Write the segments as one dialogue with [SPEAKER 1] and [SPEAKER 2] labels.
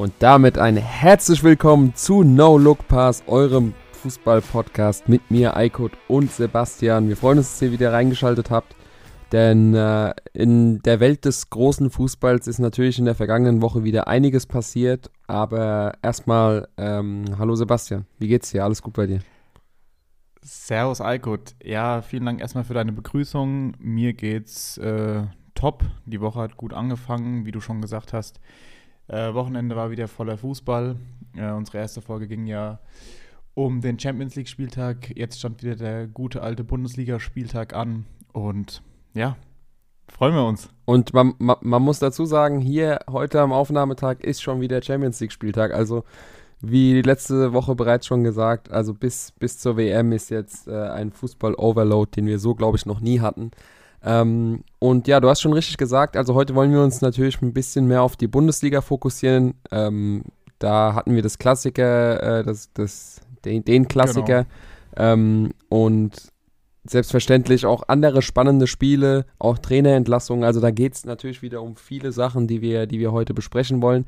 [SPEAKER 1] Und damit ein herzlich willkommen zu No Look Pass, eurem Fußball-Podcast mit mir, Eikut und Sebastian. Wir freuen uns, dass ihr wieder reingeschaltet habt, denn äh, in der Welt des großen Fußballs ist natürlich in der vergangenen Woche wieder einiges passiert. Aber erstmal, ähm, hallo Sebastian, wie geht's dir? Alles gut bei dir?
[SPEAKER 2] Servus Eikut. Ja, vielen Dank erstmal für deine Begrüßung. Mir geht's äh, top. Die Woche hat gut angefangen, wie du schon gesagt hast. Äh, Wochenende war wieder voller Fußball. Äh, unsere erste Folge ging ja um den Champions League-Spieltag. Jetzt stand wieder der gute alte Bundesliga-Spieltag an. Und ja, freuen wir uns.
[SPEAKER 1] Und man, man, man, muss dazu sagen, hier heute am Aufnahmetag ist schon wieder Champions League-Spieltag. Also wie letzte Woche bereits schon gesagt, also bis, bis zur WM ist jetzt äh, ein Fußball-Overload, den wir so, glaube ich, noch nie hatten. Ähm, und ja, du hast schon richtig gesagt, also heute wollen wir uns natürlich ein bisschen mehr auf die Bundesliga fokussieren. Ähm, da hatten wir das Klassiker, äh, das, das, den, den Klassiker. Genau. Ähm, und selbstverständlich auch andere spannende Spiele, auch Trainerentlassungen. Also da geht es natürlich wieder um viele Sachen, die wir, die wir heute besprechen wollen.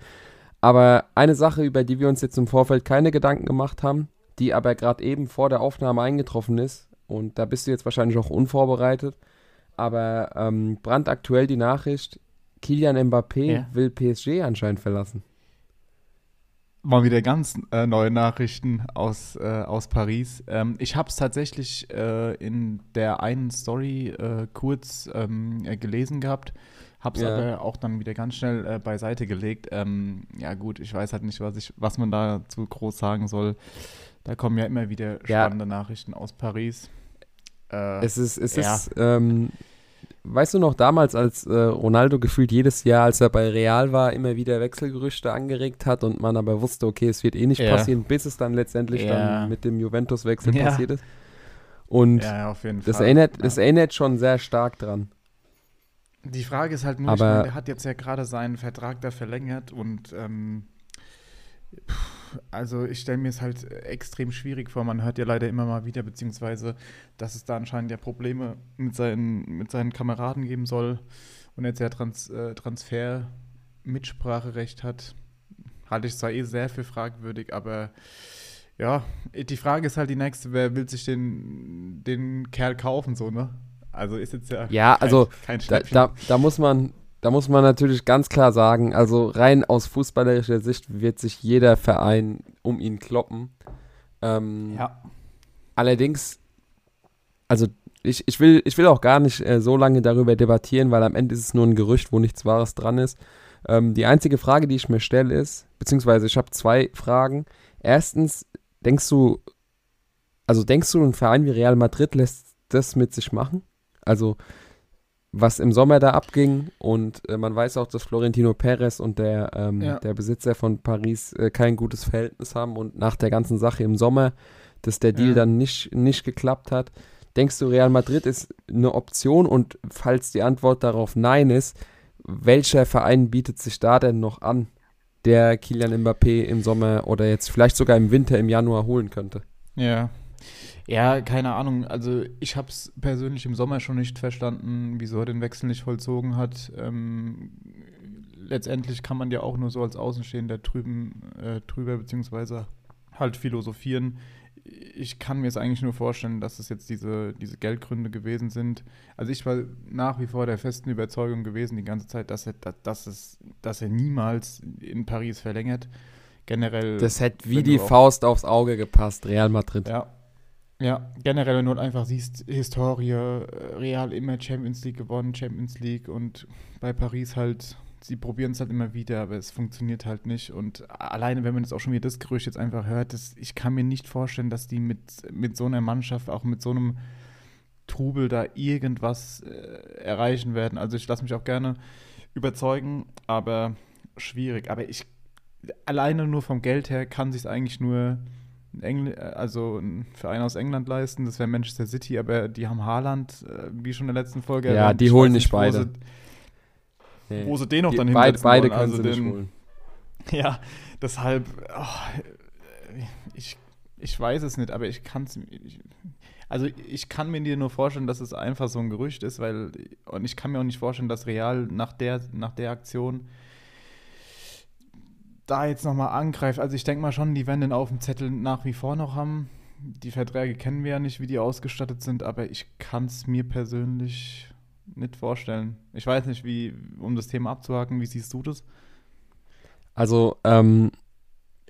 [SPEAKER 1] Aber eine Sache, über die wir uns jetzt im Vorfeld keine Gedanken gemacht haben, die aber gerade eben vor der Aufnahme eingetroffen ist, und da bist du jetzt wahrscheinlich auch unvorbereitet, aber ähm, brandaktuell die Nachricht, Kilian Mbappé ja. will PSG anscheinend verlassen.
[SPEAKER 2] Mal wieder ganz äh, neue Nachrichten aus, äh, aus Paris. Ähm, ich habe es tatsächlich äh, in der einen Story äh, kurz ähm, äh, gelesen gehabt, habe es ja. aber auch dann wieder ganz schnell äh, beiseite gelegt. Ähm, ja gut, ich weiß halt nicht, was, ich, was man dazu groß sagen soll. Da kommen ja immer wieder spannende ja. Nachrichten aus Paris.
[SPEAKER 1] Äh, es ist, es ja. ist, ähm, weißt du noch, damals, als äh, Ronaldo gefühlt jedes Jahr, als er bei Real war, immer wieder Wechselgerüchte angeregt hat und man aber wusste, okay, es wird eh nicht ja. passieren, bis es dann letztendlich ja. dann mit dem Juventus-Wechsel passiert ist. Und das, Erinnert, das erinnert schon sehr stark dran.
[SPEAKER 2] Die Frage ist halt nur, aber, meine, der hat jetzt ja gerade seinen Vertrag da verlängert und ähm, also ich stelle mir es halt extrem schwierig vor. Man hört ja leider immer mal wieder, beziehungsweise, dass es da anscheinend ja Probleme mit seinen, mit seinen Kameraden geben soll und jetzt ja Trans, äh, Transfer-Mitspracherecht hat. Halte ich zwar eh sehr für fragwürdig, aber ja, die Frage ist halt die nächste, wer will sich den, den Kerl kaufen, so, ne? Also ist jetzt ja.
[SPEAKER 1] Ja, kein, also kein da, da, da, muss man, da muss man natürlich ganz klar sagen, also rein aus fußballerischer Sicht wird sich jeder Verein um ihn kloppen. Ähm, ja. Allerdings, also ich, ich, will, ich will auch gar nicht äh, so lange darüber debattieren, weil am Ende ist es nur ein Gerücht, wo nichts Wahres dran ist. Ähm, die einzige Frage, die ich mir stelle, ist, beziehungsweise ich habe zwei Fragen. Erstens, denkst du, also denkst du, ein Verein wie Real Madrid lässt das mit sich machen? Also was im Sommer da abging und äh, man weiß auch, dass Florentino Perez und der, ähm, ja. der Besitzer von Paris äh, kein gutes Verhältnis haben und nach der ganzen Sache im Sommer, dass der Deal ja. dann nicht, nicht geklappt hat. Denkst du, Real Madrid ist eine Option und falls die Antwort darauf Nein ist, welcher Verein bietet sich da denn noch an, der Kilian Mbappé im Sommer oder jetzt vielleicht sogar im Winter, im Januar holen könnte?
[SPEAKER 2] Ja, ja, keine Ahnung. Also ich habe es persönlich im Sommer schon nicht verstanden, wieso er den Wechsel nicht vollzogen hat. Ähm, letztendlich kann man ja auch nur so als Außenstehender drüben, äh, drüber beziehungsweise halt philosophieren. Ich kann mir es eigentlich nur vorstellen, dass es jetzt diese, diese Geldgründe gewesen sind. Also ich war nach wie vor der festen Überzeugung gewesen die ganze Zeit, dass er, dass es, dass er niemals in Paris verlängert. Generell.
[SPEAKER 1] Das hätte wie die Faust aufs Auge gepasst, Real Madrid.
[SPEAKER 2] Ja, ja, generell, wenn du halt einfach siehst, Historie, äh, Real immer Champions League gewonnen, Champions League und bei Paris halt, sie probieren es halt immer wieder, aber es funktioniert halt nicht. Und alleine, wenn man jetzt auch schon wieder das Gerücht jetzt einfach hört, das, ich kann mir nicht vorstellen, dass die mit, mit so einer Mannschaft, auch mit so einem Trubel da irgendwas äh, erreichen werden. Also ich lasse mich auch gerne überzeugen, aber schwierig. Aber ich, alleine nur vom Geld her kann sich eigentlich nur Engl also ein Verein aus England leisten. Das wäre Manchester City, aber die haben Haaland, äh, wie schon in der letzten Folge.
[SPEAKER 1] Ja, die holen nicht beide. Wo sie,
[SPEAKER 2] nee. wo sie den noch die, dann
[SPEAKER 1] hinsetzen Beide, beide können also sie den, nicht holen.
[SPEAKER 2] Ja, deshalb, oh, ich, ich weiß es nicht, aber ich kann es. Also ich kann mir dir nur vorstellen, dass es einfach so ein Gerücht ist, weil und ich kann mir auch nicht vorstellen, dass Real nach der nach der Aktion da jetzt nochmal angreift, also ich denke mal schon, die werden den auf dem Zettel nach wie vor noch haben. Die Verträge kennen wir ja nicht, wie die ausgestattet sind, aber ich kann es mir persönlich nicht vorstellen. Ich weiß nicht, wie, um das Thema abzuhaken, wie siehst du das?
[SPEAKER 1] Also, ähm,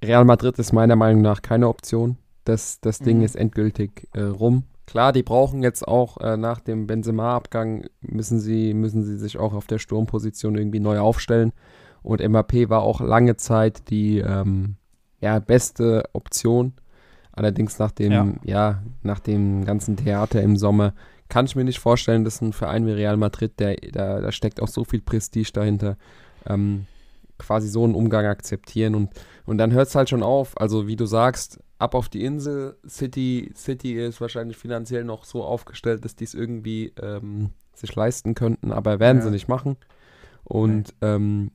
[SPEAKER 1] Real Madrid ist meiner Meinung nach keine Option. Das, das Ding mhm. ist endgültig äh, rum. Klar, die brauchen jetzt auch äh, nach dem Benzema-Abgang, müssen sie, müssen sie sich auch auf der Sturmposition irgendwie neu aufstellen. Und MAP war auch lange Zeit die ähm, ja, beste Option. Allerdings nach dem, ja. ja. nach dem ganzen Theater im Sommer kann ich mir nicht vorstellen, dass ein Verein wie Real Madrid, der, da, da steckt auch so viel Prestige dahinter, ähm, quasi so einen Umgang akzeptieren. Und, und dann hört es halt schon auf. Also wie du sagst, ab auf die Insel. City, City ist wahrscheinlich finanziell noch so aufgestellt, dass die es irgendwie ähm, sich leisten könnten, aber werden ja. sie nicht machen. Und okay. ähm,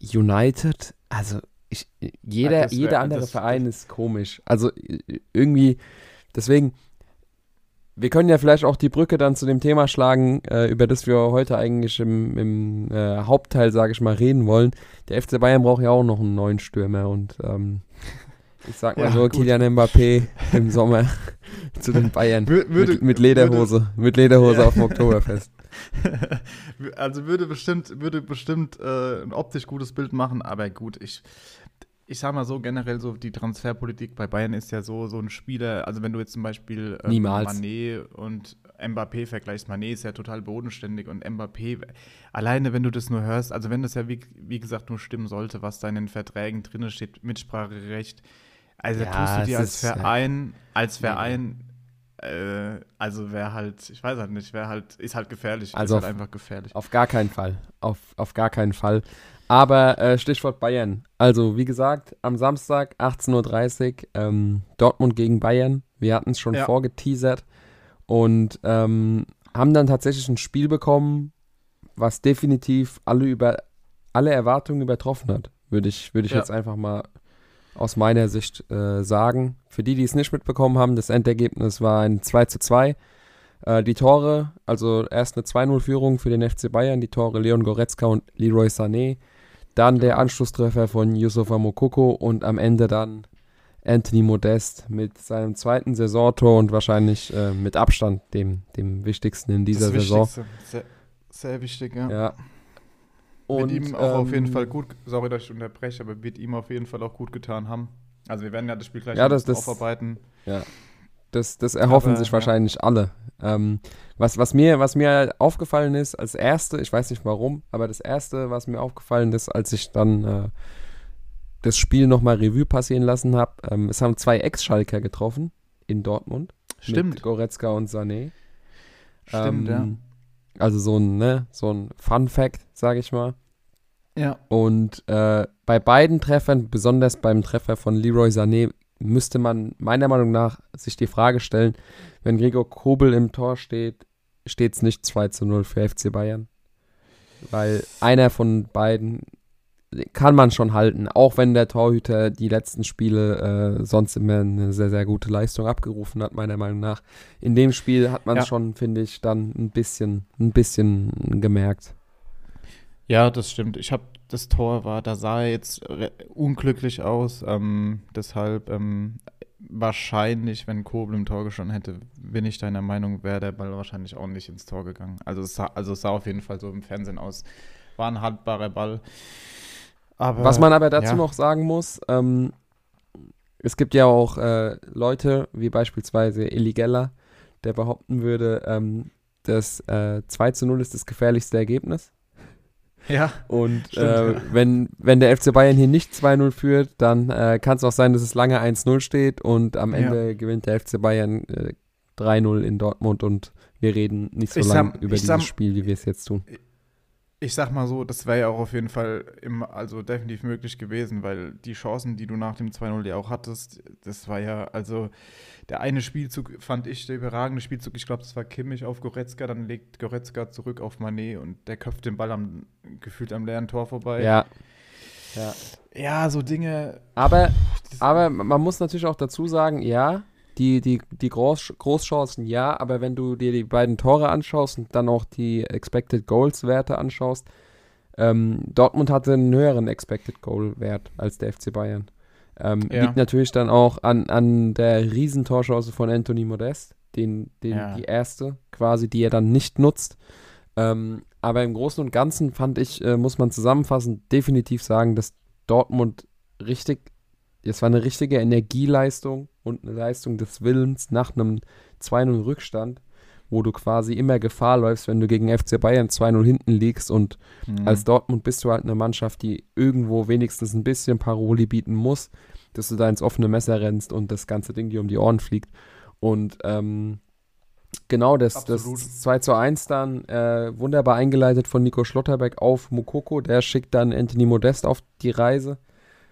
[SPEAKER 1] United, also ich, jeder, Ach, jeder andere Verein ist komisch. Also irgendwie, deswegen, wir können ja vielleicht auch die Brücke dann zu dem Thema schlagen, äh, über das wir heute eigentlich im, im äh, Hauptteil, sage ich mal, reden wollen. Der FC Bayern braucht ja auch noch einen neuen Stürmer und ähm, ich sag mal ja, so, gut. Kilian Mbappé im Sommer zu den Bayern würde, mit, mit, Lederhose, würde, mit Lederhose ja. auf dem Oktoberfest.
[SPEAKER 2] Also würde bestimmt, würde bestimmt äh, ein optisch gutes Bild machen, aber gut, ich, ich sag mal so, generell so die Transferpolitik bei Bayern ist ja so, so ein Spieler, also wenn du jetzt zum Beispiel
[SPEAKER 1] äh,
[SPEAKER 2] Mané und Mbappé vergleichst, Mané ist ja total bodenständig und Mbappé, alleine wenn du das nur hörst, also wenn das ja wie, wie gesagt nur stimmen sollte, was da in den Verträgen drin steht, Mitspracherecht, also ja, tust du dir als Verein, als Verein, äh, also wäre halt, ich weiß halt nicht, wäre halt, ist halt gefährlich.
[SPEAKER 1] Also
[SPEAKER 2] ist
[SPEAKER 1] halt
[SPEAKER 2] einfach gefährlich.
[SPEAKER 1] Auf gar keinen Fall. Auf, auf gar keinen Fall. Aber äh, Stichwort Bayern. Also, wie gesagt, am Samstag 18.30 Uhr ähm, Dortmund gegen Bayern. Wir hatten es schon ja. vorgeteasert und ähm, haben dann tatsächlich ein Spiel bekommen, was definitiv alle über alle Erwartungen übertroffen hat. Würde ich, würd ich ja. jetzt einfach mal aus meiner Sicht äh, sagen. Für die, die es nicht mitbekommen haben, das Endergebnis war ein 2 zu 2. Äh, die Tore, also erst eine 2-0-Führung für den FC Bayern, die Tore Leon Goretzka und Leroy Sané. Dann der Anschlusstreffer von Yusufa Mokoko und am Ende dann Anthony Modest mit seinem zweiten Saisontor und wahrscheinlich äh, mit Abstand dem, dem wichtigsten in dieser das Saison.
[SPEAKER 2] Sehr, sehr wichtig, ja.
[SPEAKER 1] ja.
[SPEAKER 2] Und, wird ihm auch ähm, auf jeden ähm, Fall gut, sorry, dass ich unterbreche, aber wird ihm auf jeden Fall auch gut getan haben. Also wir werden ja das Spiel gleich
[SPEAKER 1] ja, das, das,
[SPEAKER 2] aufarbeiten.
[SPEAKER 1] Ja, das, das erhoffen aber, sich wahrscheinlich ja. alle. Ähm, was, was, mir, was mir aufgefallen ist als erste, ich weiß nicht warum, aber das erste, was mir aufgefallen ist, als ich dann äh, das Spiel nochmal Revue passieren lassen habe, ähm, es haben zwei Ex-Schalker getroffen in Dortmund.
[SPEAKER 2] Stimmt.
[SPEAKER 1] Mit Goretzka und Sané.
[SPEAKER 2] Stimmt, ähm, ja.
[SPEAKER 1] Also so ein, ne, so ein Fun-Fact, sage ich mal.
[SPEAKER 2] Ja.
[SPEAKER 1] Und äh, bei beiden Treffern, besonders beim Treffer von Leroy Sané, müsste man meiner Meinung nach sich die Frage stellen, wenn Gregor Kobel im Tor steht, steht es nicht 2 zu 0 für FC Bayern. Weil einer von beiden kann man schon halten, auch wenn der Torhüter die letzten Spiele äh, sonst immer eine sehr, sehr gute Leistung abgerufen hat, meiner Meinung nach. In dem Spiel hat man es ja. schon, finde ich, dann ein bisschen, ein bisschen gemerkt.
[SPEAKER 2] Ja, das stimmt. Ich habe das Tor war, da sah er jetzt unglücklich aus. Ähm, deshalb ähm, wahrscheinlich, wenn Kobel im Tor gestanden hätte, bin ich deiner Meinung, wäre der Ball wahrscheinlich auch nicht ins Tor gegangen. Also es sah, also es sah auf jeden Fall so im Fernsehen aus. War ein haltbarer Ball.
[SPEAKER 1] Aber, Was man aber dazu ja. noch sagen muss, ähm, es gibt ja auch äh, Leute, wie beispielsweise Eli Geller, der behaupten würde, ähm, dass äh, 2 zu 0 ist das gefährlichste Ergebnis.
[SPEAKER 2] Ja.
[SPEAKER 1] Und stimmt, äh, ja. Wenn, wenn der FC Bayern hier nicht 2-0 führt, dann äh, kann es auch sein, dass es lange 1-0 steht und am Ende ja. gewinnt der FC Bayern äh, 3-0 in Dortmund und wir reden nicht so lange über dieses sag, Spiel, wie wir es jetzt tun
[SPEAKER 2] ich sag mal so, das wäre ja auch auf jeden Fall im, also definitiv möglich gewesen, weil die Chancen, die du nach dem 2-0 ja auch hattest, das war ja, also der eine Spielzug fand ich der überragende Spielzug, ich glaube, das war Kimmich auf Goretzka, dann legt Goretzka zurück auf Manet und der köpft den Ball am, gefühlt am leeren Tor vorbei.
[SPEAKER 1] Ja.
[SPEAKER 2] Ja, ja so Dinge.
[SPEAKER 1] Aber, aber man muss natürlich auch dazu sagen, ja, die, die, die Groß, Großchancen ja, aber wenn du dir die beiden Tore anschaust und dann auch die Expected Goals Werte anschaust, Ähm, Dortmund hatte einen höheren Expected Goal Wert als der FC Bayern. Ähm, ja. Liegt natürlich dann auch an, an der Riesentorchance von Anthony Modest, den, den, ja. die erste quasi, die er dann nicht nutzt. Ähm, aber im Großen und Ganzen fand ich, äh, muss man zusammenfassend definitiv sagen, dass Dortmund richtig, es war eine richtige Energieleistung und eine Leistung des Willens nach einem 2-0 Rückstand, wo du quasi immer Gefahr läufst, wenn du gegen FC Bayern 2-0 hinten liegst und mhm. als Dortmund bist du halt eine Mannschaft, die irgendwo wenigstens ein bisschen Paroli bieten muss, dass du da ins offene Messer rennst und das ganze Ding dir um die Ohren fliegt. Und ähm, genau, das, das 2 zu 1 dann äh, wunderbar eingeleitet von Nico Schlotterbeck auf Mukoko. Der schickt dann Anthony Modest auf die Reise.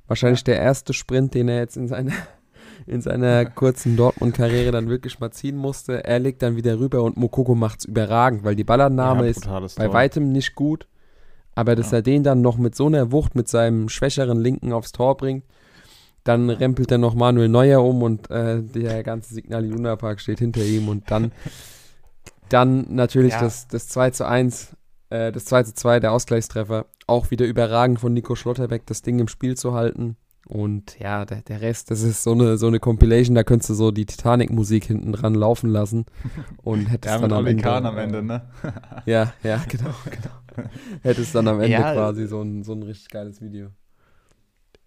[SPEAKER 1] Wahrscheinlich ja. der erste Sprint, den er jetzt in seiner, in seiner kurzen Dortmund-Karriere dann wirklich mal ziehen musste. Er legt dann wieder rüber und Mukoko macht es überragend, weil die Ballannahme ja, ist bei Tor. weitem nicht gut. Aber dass ja. er den dann noch mit so einer Wucht mit seinem schwächeren Linken aufs Tor bringt, dann rempelt er noch Manuel Neuer um und äh, der ganze Signal Iduna Park steht hinter ihm und dann, dann natürlich das, das 2 zu 1, äh, das 2 zu 2, der Ausgleichstreffer. Auch wieder überragend von Nico Schlotterbeck, das Ding im Spiel zu halten. Und ja, der, der Rest, das ist so eine, so eine Compilation, da könntest du so die Titanic-Musik hinten dran laufen lassen und hättest ja, dann am Ende,
[SPEAKER 2] am Ende, ne?
[SPEAKER 1] ja, ja, genau, genau. hättest dann am Ende ja, quasi so ein, so ein richtig geiles Video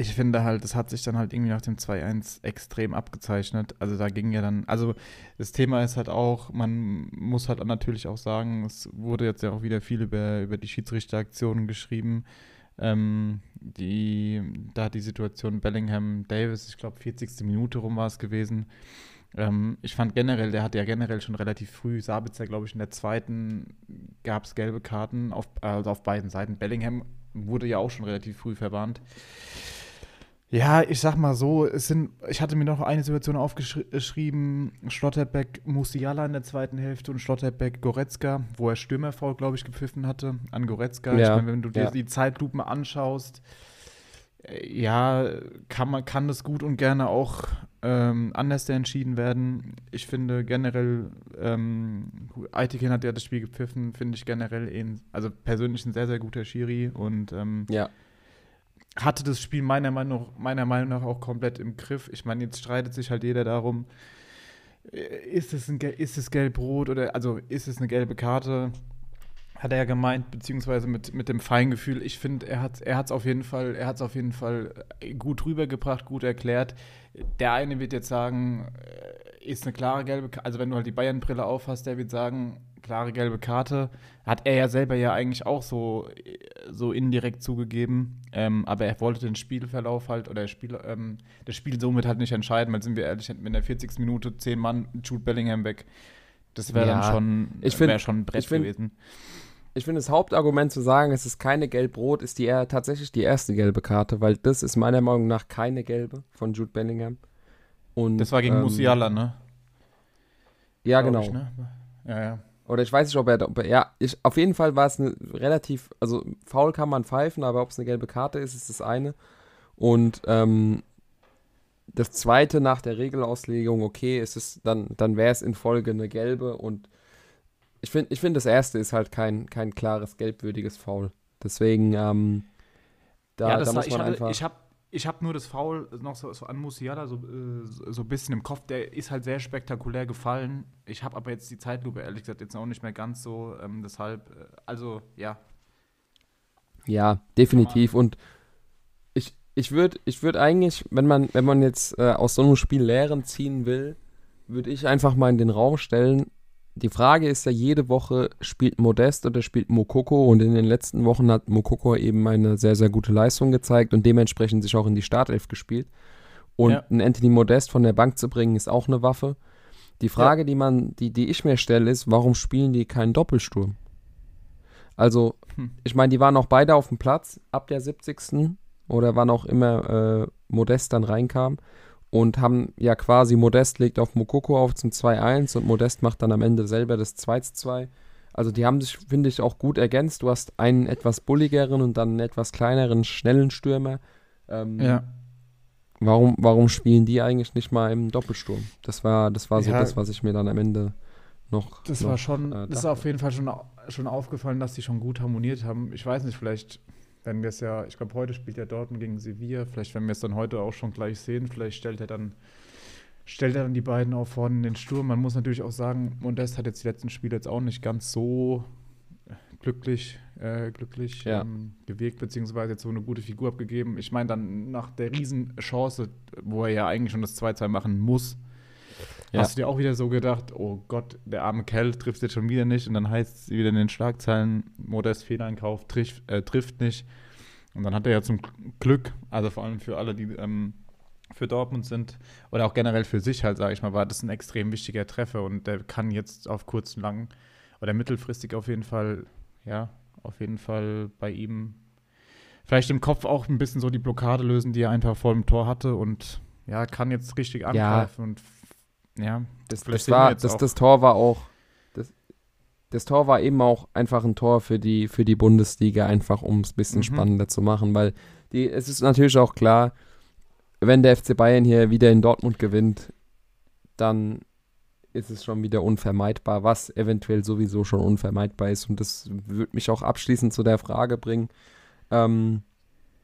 [SPEAKER 2] ich finde halt, das hat sich dann halt irgendwie nach dem 2-1 extrem abgezeichnet. Also da ging ja dann, also das Thema ist halt auch, man muss halt natürlich auch sagen, es wurde jetzt ja auch wieder viel über, über die Schiedsrichteraktionen geschrieben. Ähm, die, da hat die Situation Bellingham Davis, ich glaube 40. Minute rum war es gewesen. Ähm, ich fand generell, der hat ja generell schon relativ früh, Sabitzer glaube ich in der zweiten gab es gelbe Karten, auf, also auf beiden Seiten. Bellingham wurde ja auch schon relativ früh verwarnt. Ja, ich sag mal so, es sind, ich hatte mir noch eine Situation aufgeschrieben, Schlotterbeck Musiala in der zweiten Hälfte und Schlotterbeck Goretzka, wo er Stürmerfrau, glaube ich, gepfiffen hatte an Goretzka. Ja, ich mein, wenn du dir ja. die Zeitlupen anschaust, äh, ja, kann man kann das gut und gerne auch ähm, anders entschieden werden. Ich finde generell, ähm, Aitiken hat ja das Spiel gepfiffen, finde ich generell, ihn, also persönlich ein sehr, sehr guter Schiri und ähm,
[SPEAKER 1] ja
[SPEAKER 2] hatte das Spiel meiner Meinung, meiner Meinung nach auch komplett im Griff. Ich meine, jetzt streitet sich halt jeder darum, äh, ist es, es gelb-rot oder also ist es eine gelbe Karte? Hat er ja gemeint, beziehungsweise mit, mit dem Feingefühl. Ich finde, er hat es er auf jeden Fall, er hat's auf jeden Fall äh, gut rübergebracht, gut erklärt. Der eine wird jetzt sagen, äh, ist eine klare gelbe Karte. Also wenn du halt die Bayern-Brille aufhast, der wird sagen, klare gelbe Karte. Hat er ja selber ja eigentlich auch so, so indirekt zugegeben. Ähm, aber er wollte den Spielverlauf halt oder Spiel, ähm, das Spiel somit halt nicht entscheiden, weil sind wir ehrlich, in der 40. Minute zehn Mann Jude Bellingham weg. Das wäre ja, dann schon,
[SPEAKER 1] ich find,
[SPEAKER 2] schon ein Brett find, gewesen.
[SPEAKER 1] Ich finde, das Hauptargument zu sagen, es ist keine gelb-rot, ist die, tatsächlich die erste gelbe Karte, weil das ist meiner Meinung nach keine gelbe von Jude Bellingham.
[SPEAKER 2] Und, das war gegen ähm, Musiala, ne?
[SPEAKER 1] Ja, genau. Ich,
[SPEAKER 2] ne? Ja, ja.
[SPEAKER 1] Oder ich weiß nicht, ob er, ob er ja, ich, auf jeden Fall war es eine relativ, also faul kann man pfeifen, aber ob es eine gelbe Karte ist, ist das eine. Und ähm, das zweite nach der Regelauslegung, okay, ist es, dann, dann wäre es in Folge eine gelbe und ich finde, ich find, das erste ist halt kein, kein klares gelbwürdiges Foul. Deswegen, ähm,
[SPEAKER 2] da, ja, da muss man ich einfach. ich habe ich habe nur das Foul noch so, so an Musiala so, äh, so ein bisschen im Kopf. Der ist halt sehr spektakulär gefallen. Ich habe aber jetzt die Zeitlupe ehrlich gesagt jetzt auch nicht mehr ganz so. Ähm, deshalb, äh, also ja.
[SPEAKER 1] Ja, definitiv. Und ich, ich würde ich würd eigentlich, wenn man, wenn man jetzt äh, aus so einem Spiel Lehren ziehen will, würde ich einfach mal in den Raum stellen, die Frage ist ja jede Woche, spielt Modest oder spielt Mokoko? Und in den letzten Wochen hat Mokoko eben eine sehr, sehr gute Leistung gezeigt und dementsprechend sich auch in die Startelf gespielt. Und ja. einen Anthony Modest von der Bank zu bringen, ist auch eine Waffe. Die Frage, ja. die man, die, die ich mir stelle, ist, warum spielen die keinen Doppelsturm? Also, hm. ich meine, die waren auch beide auf dem Platz ab der 70. oder wann auch immer äh, Modest dann reinkam und haben ja quasi Modest legt auf Mokoko auf zum 2-1 und Modest macht dann am Ende selber das 2-2. Also die haben sich, finde ich, auch gut ergänzt. Du hast einen etwas bulligeren und dann einen etwas kleineren, schnellen Stürmer. Ähm,
[SPEAKER 2] ja.
[SPEAKER 1] Warum, warum spielen die eigentlich nicht mal im Doppelsturm? Das war, das war so ja. das, was ich mir dann am Ende noch.
[SPEAKER 2] Das
[SPEAKER 1] noch,
[SPEAKER 2] war schon, äh, das ist auf jeden Fall schon, schon aufgefallen, dass die schon gut harmoniert haben. Ich weiß nicht, vielleicht wenn wir es ja, ich glaube, heute spielt er Dortmund gegen Sevilla. Vielleicht, wenn wir es dann heute auch schon gleich sehen, vielleicht stellt er dann, stellt er dann die beiden auch vorne in den Sturm. Man muss natürlich auch sagen, Modest hat jetzt die letzten Spiele jetzt auch nicht ganz so glücklich, äh, glücklich ja. ähm, gewirkt, beziehungsweise jetzt so eine gute Figur abgegeben. Ich meine, dann nach der Riesenchance, wo er ja eigentlich schon das 2-2 machen muss, ja. hast du dir auch wieder so gedacht, oh Gott, der arme Kerl trifft jetzt schon wieder nicht und dann heißt es wieder in den Schlagzeilen, Modest Fehleinkauf, trifft, äh, trifft nicht. Und dann hat er ja zum Glück, also vor allem für alle, die ähm, für Dortmund sind oder auch generell für sich halt, sage ich mal, war das ein extrem wichtiger Treffer und der kann jetzt auf kurz und lang oder mittelfristig auf jeden Fall, ja, auf jeden Fall bei ihm vielleicht im Kopf auch ein bisschen so die Blockade lösen, die er einfach vor dem Tor hatte und ja, kann jetzt richtig angreifen ja. und ja,
[SPEAKER 1] das, das war, das, das Tor war auch, das, das Tor war eben auch einfach ein Tor für die, für die Bundesliga, einfach um es ein bisschen mhm. spannender zu machen, weil die, es ist natürlich auch klar, wenn der FC Bayern hier wieder in Dortmund gewinnt, dann ist es schon wieder unvermeidbar, was eventuell sowieso schon unvermeidbar ist. Und das würde mich auch abschließend zu der Frage bringen. Ähm,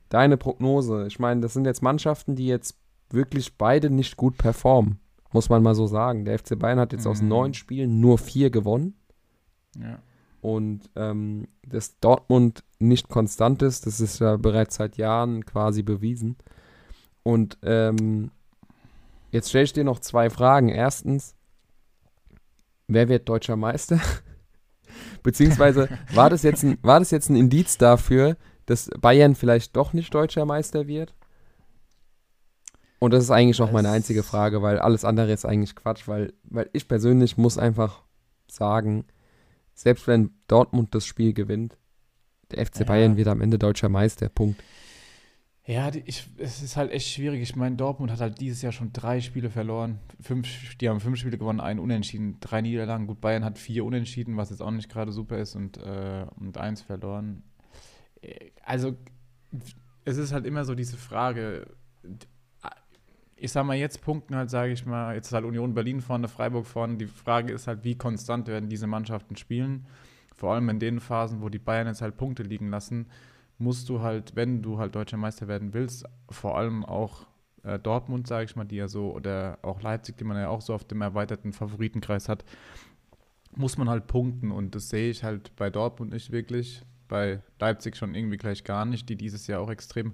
[SPEAKER 1] deine Prognose, ich meine, das sind jetzt Mannschaften, die jetzt wirklich beide nicht gut performen muss man mal so sagen. Der FC Bayern hat jetzt mhm. aus neun Spielen nur vier gewonnen.
[SPEAKER 2] Ja.
[SPEAKER 1] Und ähm, dass Dortmund nicht konstant ist, das ist ja bereits seit Jahren quasi bewiesen. Und ähm, jetzt stelle ich dir noch zwei Fragen. Erstens, wer wird deutscher Meister? Beziehungsweise war das, jetzt ein, war das jetzt ein Indiz dafür, dass Bayern vielleicht doch nicht deutscher Meister wird? Und das ist eigentlich auch meine einzige Frage, weil alles andere ist eigentlich Quatsch, weil, weil ich persönlich muss einfach sagen, selbst wenn Dortmund das Spiel gewinnt, der FC ja. Bayern wird am Ende deutscher Meister. Punkt.
[SPEAKER 2] Ja, ich, es ist halt echt schwierig. Ich meine, Dortmund hat halt dieses Jahr schon drei Spiele verloren. Fünf, die haben fünf Spiele gewonnen, ein Unentschieden, drei Niederlagen. Gut, Bayern hat vier Unentschieden, was jetzt auch nicht gerade super ist, und, äh, und eins verloren. Äh, also, es ist halt immer so diese Frage, ich sag mal, jetzt punkten halt, sage ich mal, jetzt ist halt Union Berlin vorne, Freiburg vorne. Die Frage ist halt, wie konstant werden diese Mannschaften spielen. Vor allem in den Phasen, wo die Bayern jetzt halt Punkte liegen lassen, musst du halt, wenn du halt deutscher Meister werden willst, vor allem auch äh, Dortmund, sage ich mal, die ja so, oder auch Leipzig, die man ja auch so auf dem erweiterten Favoritenkreis hat, muss man halt punkten. Und das sehe ich halt bei Dortmund nicht wirklich, bei Leipzig schon irgendwie gleich gar nicht, die dieses Jahr auch extrem,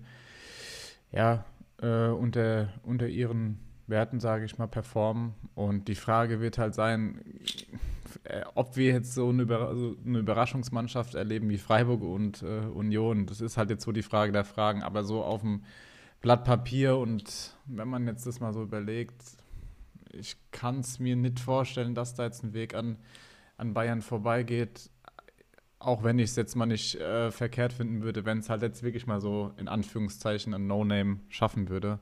[SPEAKER 2] ja, äh, unter, unter ihren Werten, sage ich mal, performen. Und die Frage wird halt sein, äh, ob wir jetzt so eine, Über eine, Überraschungsmannschaft erleben wie Freiburg und äh, Union. Das ist halt jetzt so die Frage der Fragen. Aber so auf dem Blatt Papier und wenn man jetzt das mal so überlegt, ich kann es mir nicht vorstellen, dass da jetzt ein Weg an, an Bayern vorbeigeht. Auch wenn ich es jetzt mal nicht äh, verkehrt finden würde, wenn es halt jetzt wirklich mal so in Anführungszeichen ein No-Name schaffen würde.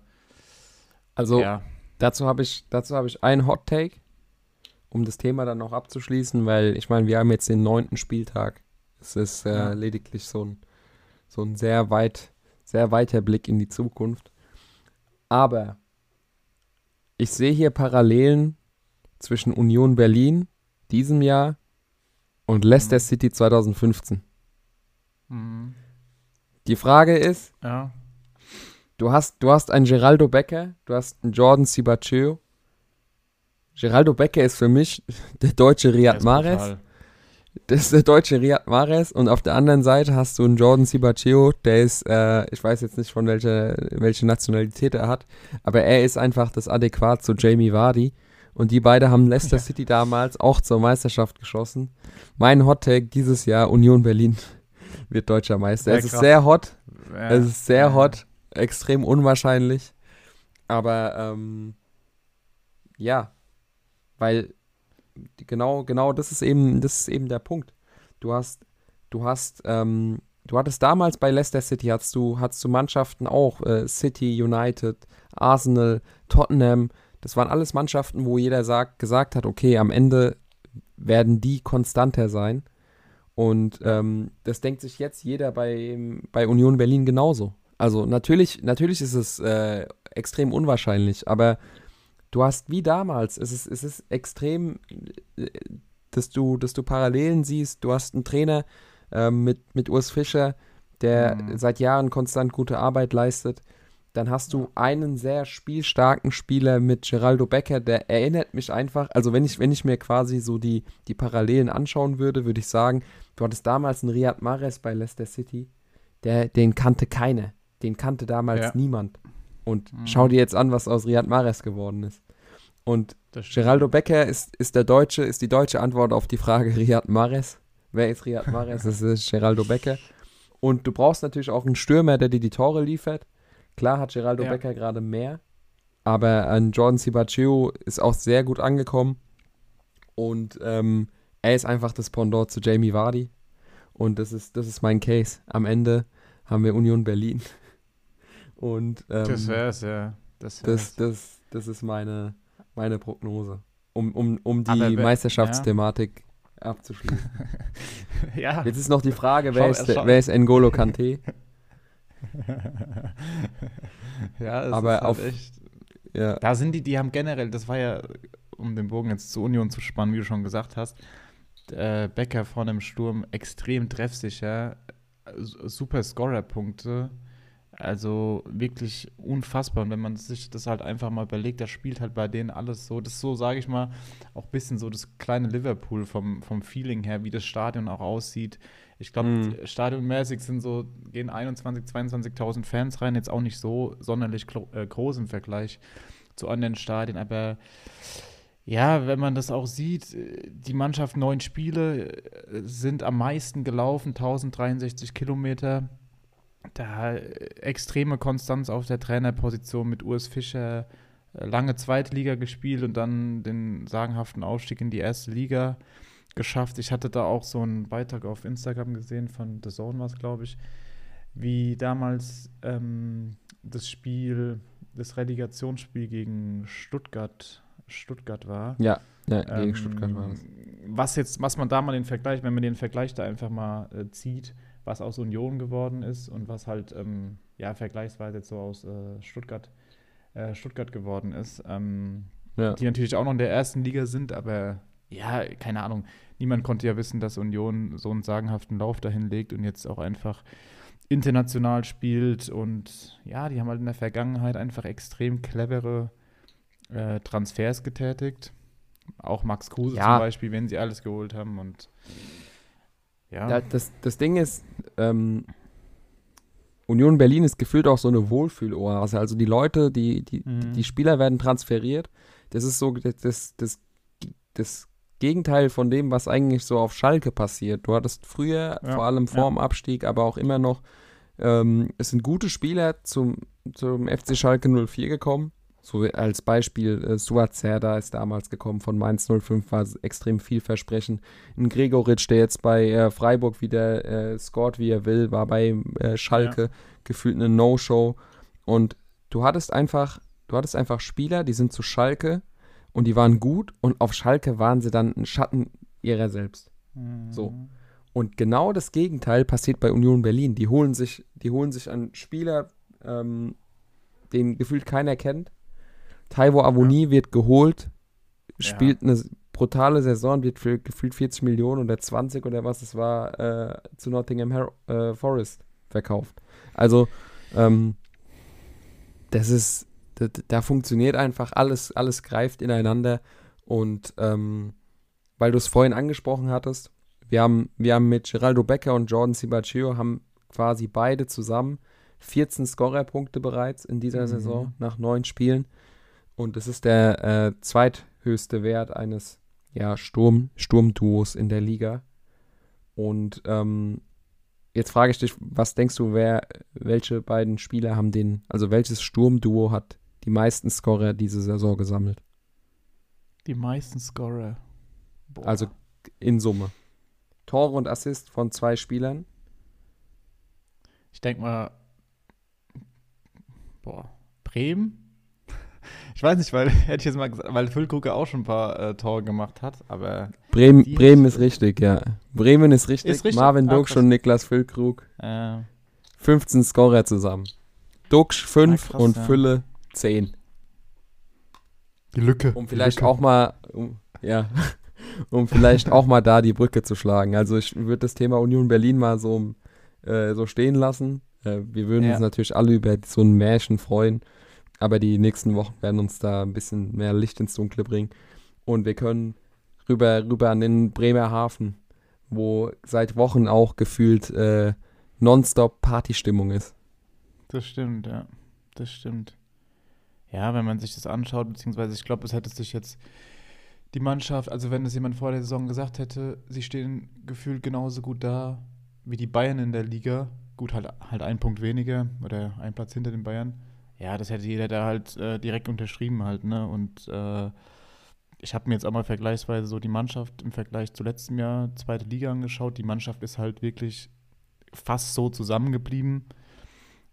[SPEAKER 1] Also ja. dazu habe ich, dazu hab ich einen Hot Take, um das Thema dann noch abzuschließen, weil ich meine, wir haben jetzt den neunten Spieltag. Es ist äh, ja. lediglich so ein, so ein sehr weit, sehr weiter Blick in die Zukunft. Aber ich sehe hier Parallelen zwischen Union Berlin diesem Jahr und Leicester mhm. City 2015. Mhm. Die Frage ist,
[SPEAKER 2] ja.
[SPEAKER 1] du, hast, du hast einen Geraldo Becker, du hast einen Jordan Sibacheo. Geraldo Becker ist für mich der deutsche Riyad Mahrez. Das ist der deutsche Riyad Mahrez und auf der anderen Seite hast du einen Jordan Sibacheo, der ist, äh, ich weiß jetzt nicht von welcher welche Nationalität er hat, aber er ist einfach das Adäquat zu Jamie Vardy. Und die beiden haben Leicester ja. City damals auch zur Meisterschaft geschossen. Mein Hot Take dieses Jahr, Union Berlin wird deutscher Meister. Sehr es ist sehr hot. Ja. Es ist sehr ja. hot. Extrem unwahrscheinlich. Aber ähm, ja, weil genau, genau das ist eben, das ist eben der Punkt. Du hast, du hast, ähm, du hattest damals bei Leicester City, hattest du, hattest du Mannschaften auch, äh, City, United, Arsenal, Tottenham, das waren alles Mannschaften, wo jeder sagt, gesagt hat, okay, am Ende werden die konstanter sein. Und ähm, das denkt sich jetzt jeder bei, bei Union Berlin genauso. Also natürlich, natürlich ist es äh, extrem unwahrscheinlich, aber du hast wie damals, es ist, es ist extrem, äh, dass du, dass du Parallelen siehst. Du hast einen Trainer ähm, mit, mit Urs Fischer, der mhm. seit Jahren konstant gute Arbeit leistet. Dann hast du einen sehr spielstarken Spieler mit Geraldo Becker, der erinnert mich einfach, also wenn ich, wenn ich mir quasi so die, die Parallelen anschauen würde, würde ich sagen, du hattest damals einen Riyad Mahrez bei Leicester City, der, den kannte keiner. Den kannte damals ja. niemand. Und mhm. schau dir jetzt an, was aus Riyad Mahrez geworden ist. Und Geraldo Becker ist, ist der deutsche, ist die deutsche Antwort auf die Frage Riyad Mahrez. Wer ist Riyad Mahrez? Das ist Geraldo Becker. Und du brauchst natürlich auch einen Stürmer, der dir die Tore liefert. Klar hat Geraldo ja. Becker gerade mehr, aber ein Jordan Sibachio ist auch sehr gut angekommen. Und ähm, er ist einfach das Pendant zu Jamie Vardy. Und das ist, das ist mein Case. Am Ende haben wir Union Berlin. Und ähm,
[SPEAKER 2] das wär's, ja.
[SPEAKER 1] Das, wär's. das, das, das ist meine, meine Prognose. Um, um, um die Aber, Meisterschaftsthematik ja. abzuschließen. ja. Jetzt ist noch die Frage, wer, schau, ist, schau. wer ist N'Golo Kante?
[SPEAKER 2] ja, es Aber ist halt auf, echt. Ja. Da sind die, die haben generell, das war ja, um den Bogen jetzt zur Union zu spannen, wie du schon gesagt hast, äh, Becker vorne im Sturm extrem treffsicher, super Scorer-Punkte. Also wirklich unfassbar. Und wenn man sich das halt einfach mal überlegt, da spielt halt bei denen alles so. Das ist so, sage ich mal, auch ein bisschen so das kleine Liverpool vom, vom Feeling her, wie das Stadion auch aussieht. Ich glaube, mhm. stadionmäßig sind so, gehen 21.000, 22.000 Fans rein, jetzt auch nicht so sonderlich äh, groß im Vergleich zu anderen Stadien, aber ja, wenn man das auch sieht, die Mannschaft neun Spiele äh, sind am meisten gelaufen, 1063 Kilometer. Da äh, extreme Konstanz auf der Trainerposition mit Urs Fischer, lange zweite Liga gespielt und dann den sagenhaften Aufstieg in die erste Liga geschafft. Ich hatte da auch so einen Beitrag auf Instagram gesehen von The Zone, was glaube ich, wie damals ähm, das Spiel, das Relegationsspiel gegen Stuttgart, Stuttgart war.
[SPEAKER 1] Ja, ja gegen ähm, Stuttgart war es.
[SPEAKER 2] Was jetzt, was man da mal den Vergleich, wenn man den Vergleich da einfach mal äh, zieht, was aus Union geworden ist und was halt ähm, ja vergleichsweise jetzt so aus äh, Stuttgart, äh, Stuttgart geworden ist. Ähm, ja. Die natürlich auch noch in der ersten Liga sind, aber ja, keine Ahnung, niemand konnte ja wissen, dass Union so einen sagenhaften Lauf dahin legt und jetzt auch einfach international spielt. Und ja, die haben halt in der Vergangenheit einfach extrem clevere äh, Transfers getätigt. Auch Max Kruse ja. zum Beispiel, wenn sie alles geholt haben. Und
[SPEAKER 1] ja. ja das, das Ding ist, ähm, Union Berlin ist gefühlt auch so eine Wohlfühloase. Also die Leute, die, die, mhm. die Spieler werden transferiert. Das ist so das, das, das Gegenteil von dem, was eigentlich so auf Schalke passiert. Du hattest früher, ja, vor allem vor dem ja. Abstieg, aber auch immer noch, ähm, es sind gute Spieler zum, zum FC Schalke 04 gekommen. So als Beispiel, äh, Suat Serda ist damals gekommen von Mainz 05, war extrem vielversprechend. Ein Gregoritsch, der jetzt bei äh, Freiburg wieder äh, scored, wie er will, war bei äh, Schalke ja. gefühlt eine No-Show. Und du hattest einfach, du hattest einfach Spieler, die sind zu Schalke und die waren gut und auf Schalke waren sie dann ein Schatten ihrer selbst. Mhm. So. Und genau das Gegenteil passiert bei Union Berlin. Die holen sich, die holen sich einen Spieler, ähm, den gefühlt keiner kennt. Taiwo Avoni ja. wird geholt, spielt ja. eine brutale Saison, wird für gefühlt 40 Millionen oder 20 oder was es war, äh, zu Nottingham Her äh, Forest verkauft. Also, ähm, das ist, da, da, funktioniert einfach alles, alles greift ineinander. Und ähm, weil du es vorhin angesprochen hattest, wir haben, wir haben mit Geraldo Becker und Jordan Sibachio haben quasi beide zusammen 14 Scorerpunkte bereits in dieser mhm. Saison nach neun Spielen. Und es ist der äh, zweithöchste Wert eines ja, Sturm, Sturmduos in der Liga. Und ähm, jetzt frage ich dich, was denkst du, wer, welche beiden Spieler haben den, also welches Sturmduo hat die meisten Scorer diese Saison gesammelt.
[SPEAKER 2] Die meisten Scorer.
[SPEAKER 1] Boah. Also in Summe. Tore und Assist von zwei Spielern.
[SPEAKER 2] Ich denke mal, boah, Bremen? Ich weiß nicht, weil hätte ich jetzt mal gesagt, weil Füllkrug auch schon ein paar äh, Tore gemacht hat, aber.
[SPEAKER 1] Bremen, Bremen ist richtig, ja. Bremen ist richtig. Ist richtig? Marvin ah, Duksch und Niklas Füllkrug. Äh. 15 Scorer zusammen. Duksch 5 ah, und ja. Fülle 10.
[SPEAKER 2] Die Lücke.
[SPEAKER 1] Um vielleicht
[SPEAKER 2] Lücke.
[SPEAKER 1] auch mal, um, ja, um vielleicht auch mal da die Brücke zu schlagen. Also ich würde das Thema Union Berlin mal so, äh, so stehen lassen. Äh, wir würden ja. uns natürlich alle über so ein Märchen freuen, aber die nächsten Wochen werden uns da ein bisschen mehr Licht ins Dunkle bringen. Und wir können rüber, rüber an den Bremer Hafen, wo seit Wochen auch gefühlt äh, nonstop Partystimmung ist.
[SPEAKER 2] Das stimmt, ja. Das stimmt. Ja, wenn man sich das anschaut, beziehungsweise ich glaube, es hätte sich jetzt die Mannschaft, also wenn es jemand vor der Saison gesagt hätte, sie stehen gefühlt genauso gut da wie die Bayern in der Liga, gut, halt, halt ein Punkt weniger oder ein Platz hinter den Bayern, ja, das hätte jeder da halt äh, direkt unterschrieben halt, ne? Und äh, ich habe mir jetzt auch mal vergleichsweise so die Mannschaft im Vergleich zu letztem Jahr, zweite Liga angeschaut. Die Mannschaft ist halt wirklich fast so zusammengeblieben.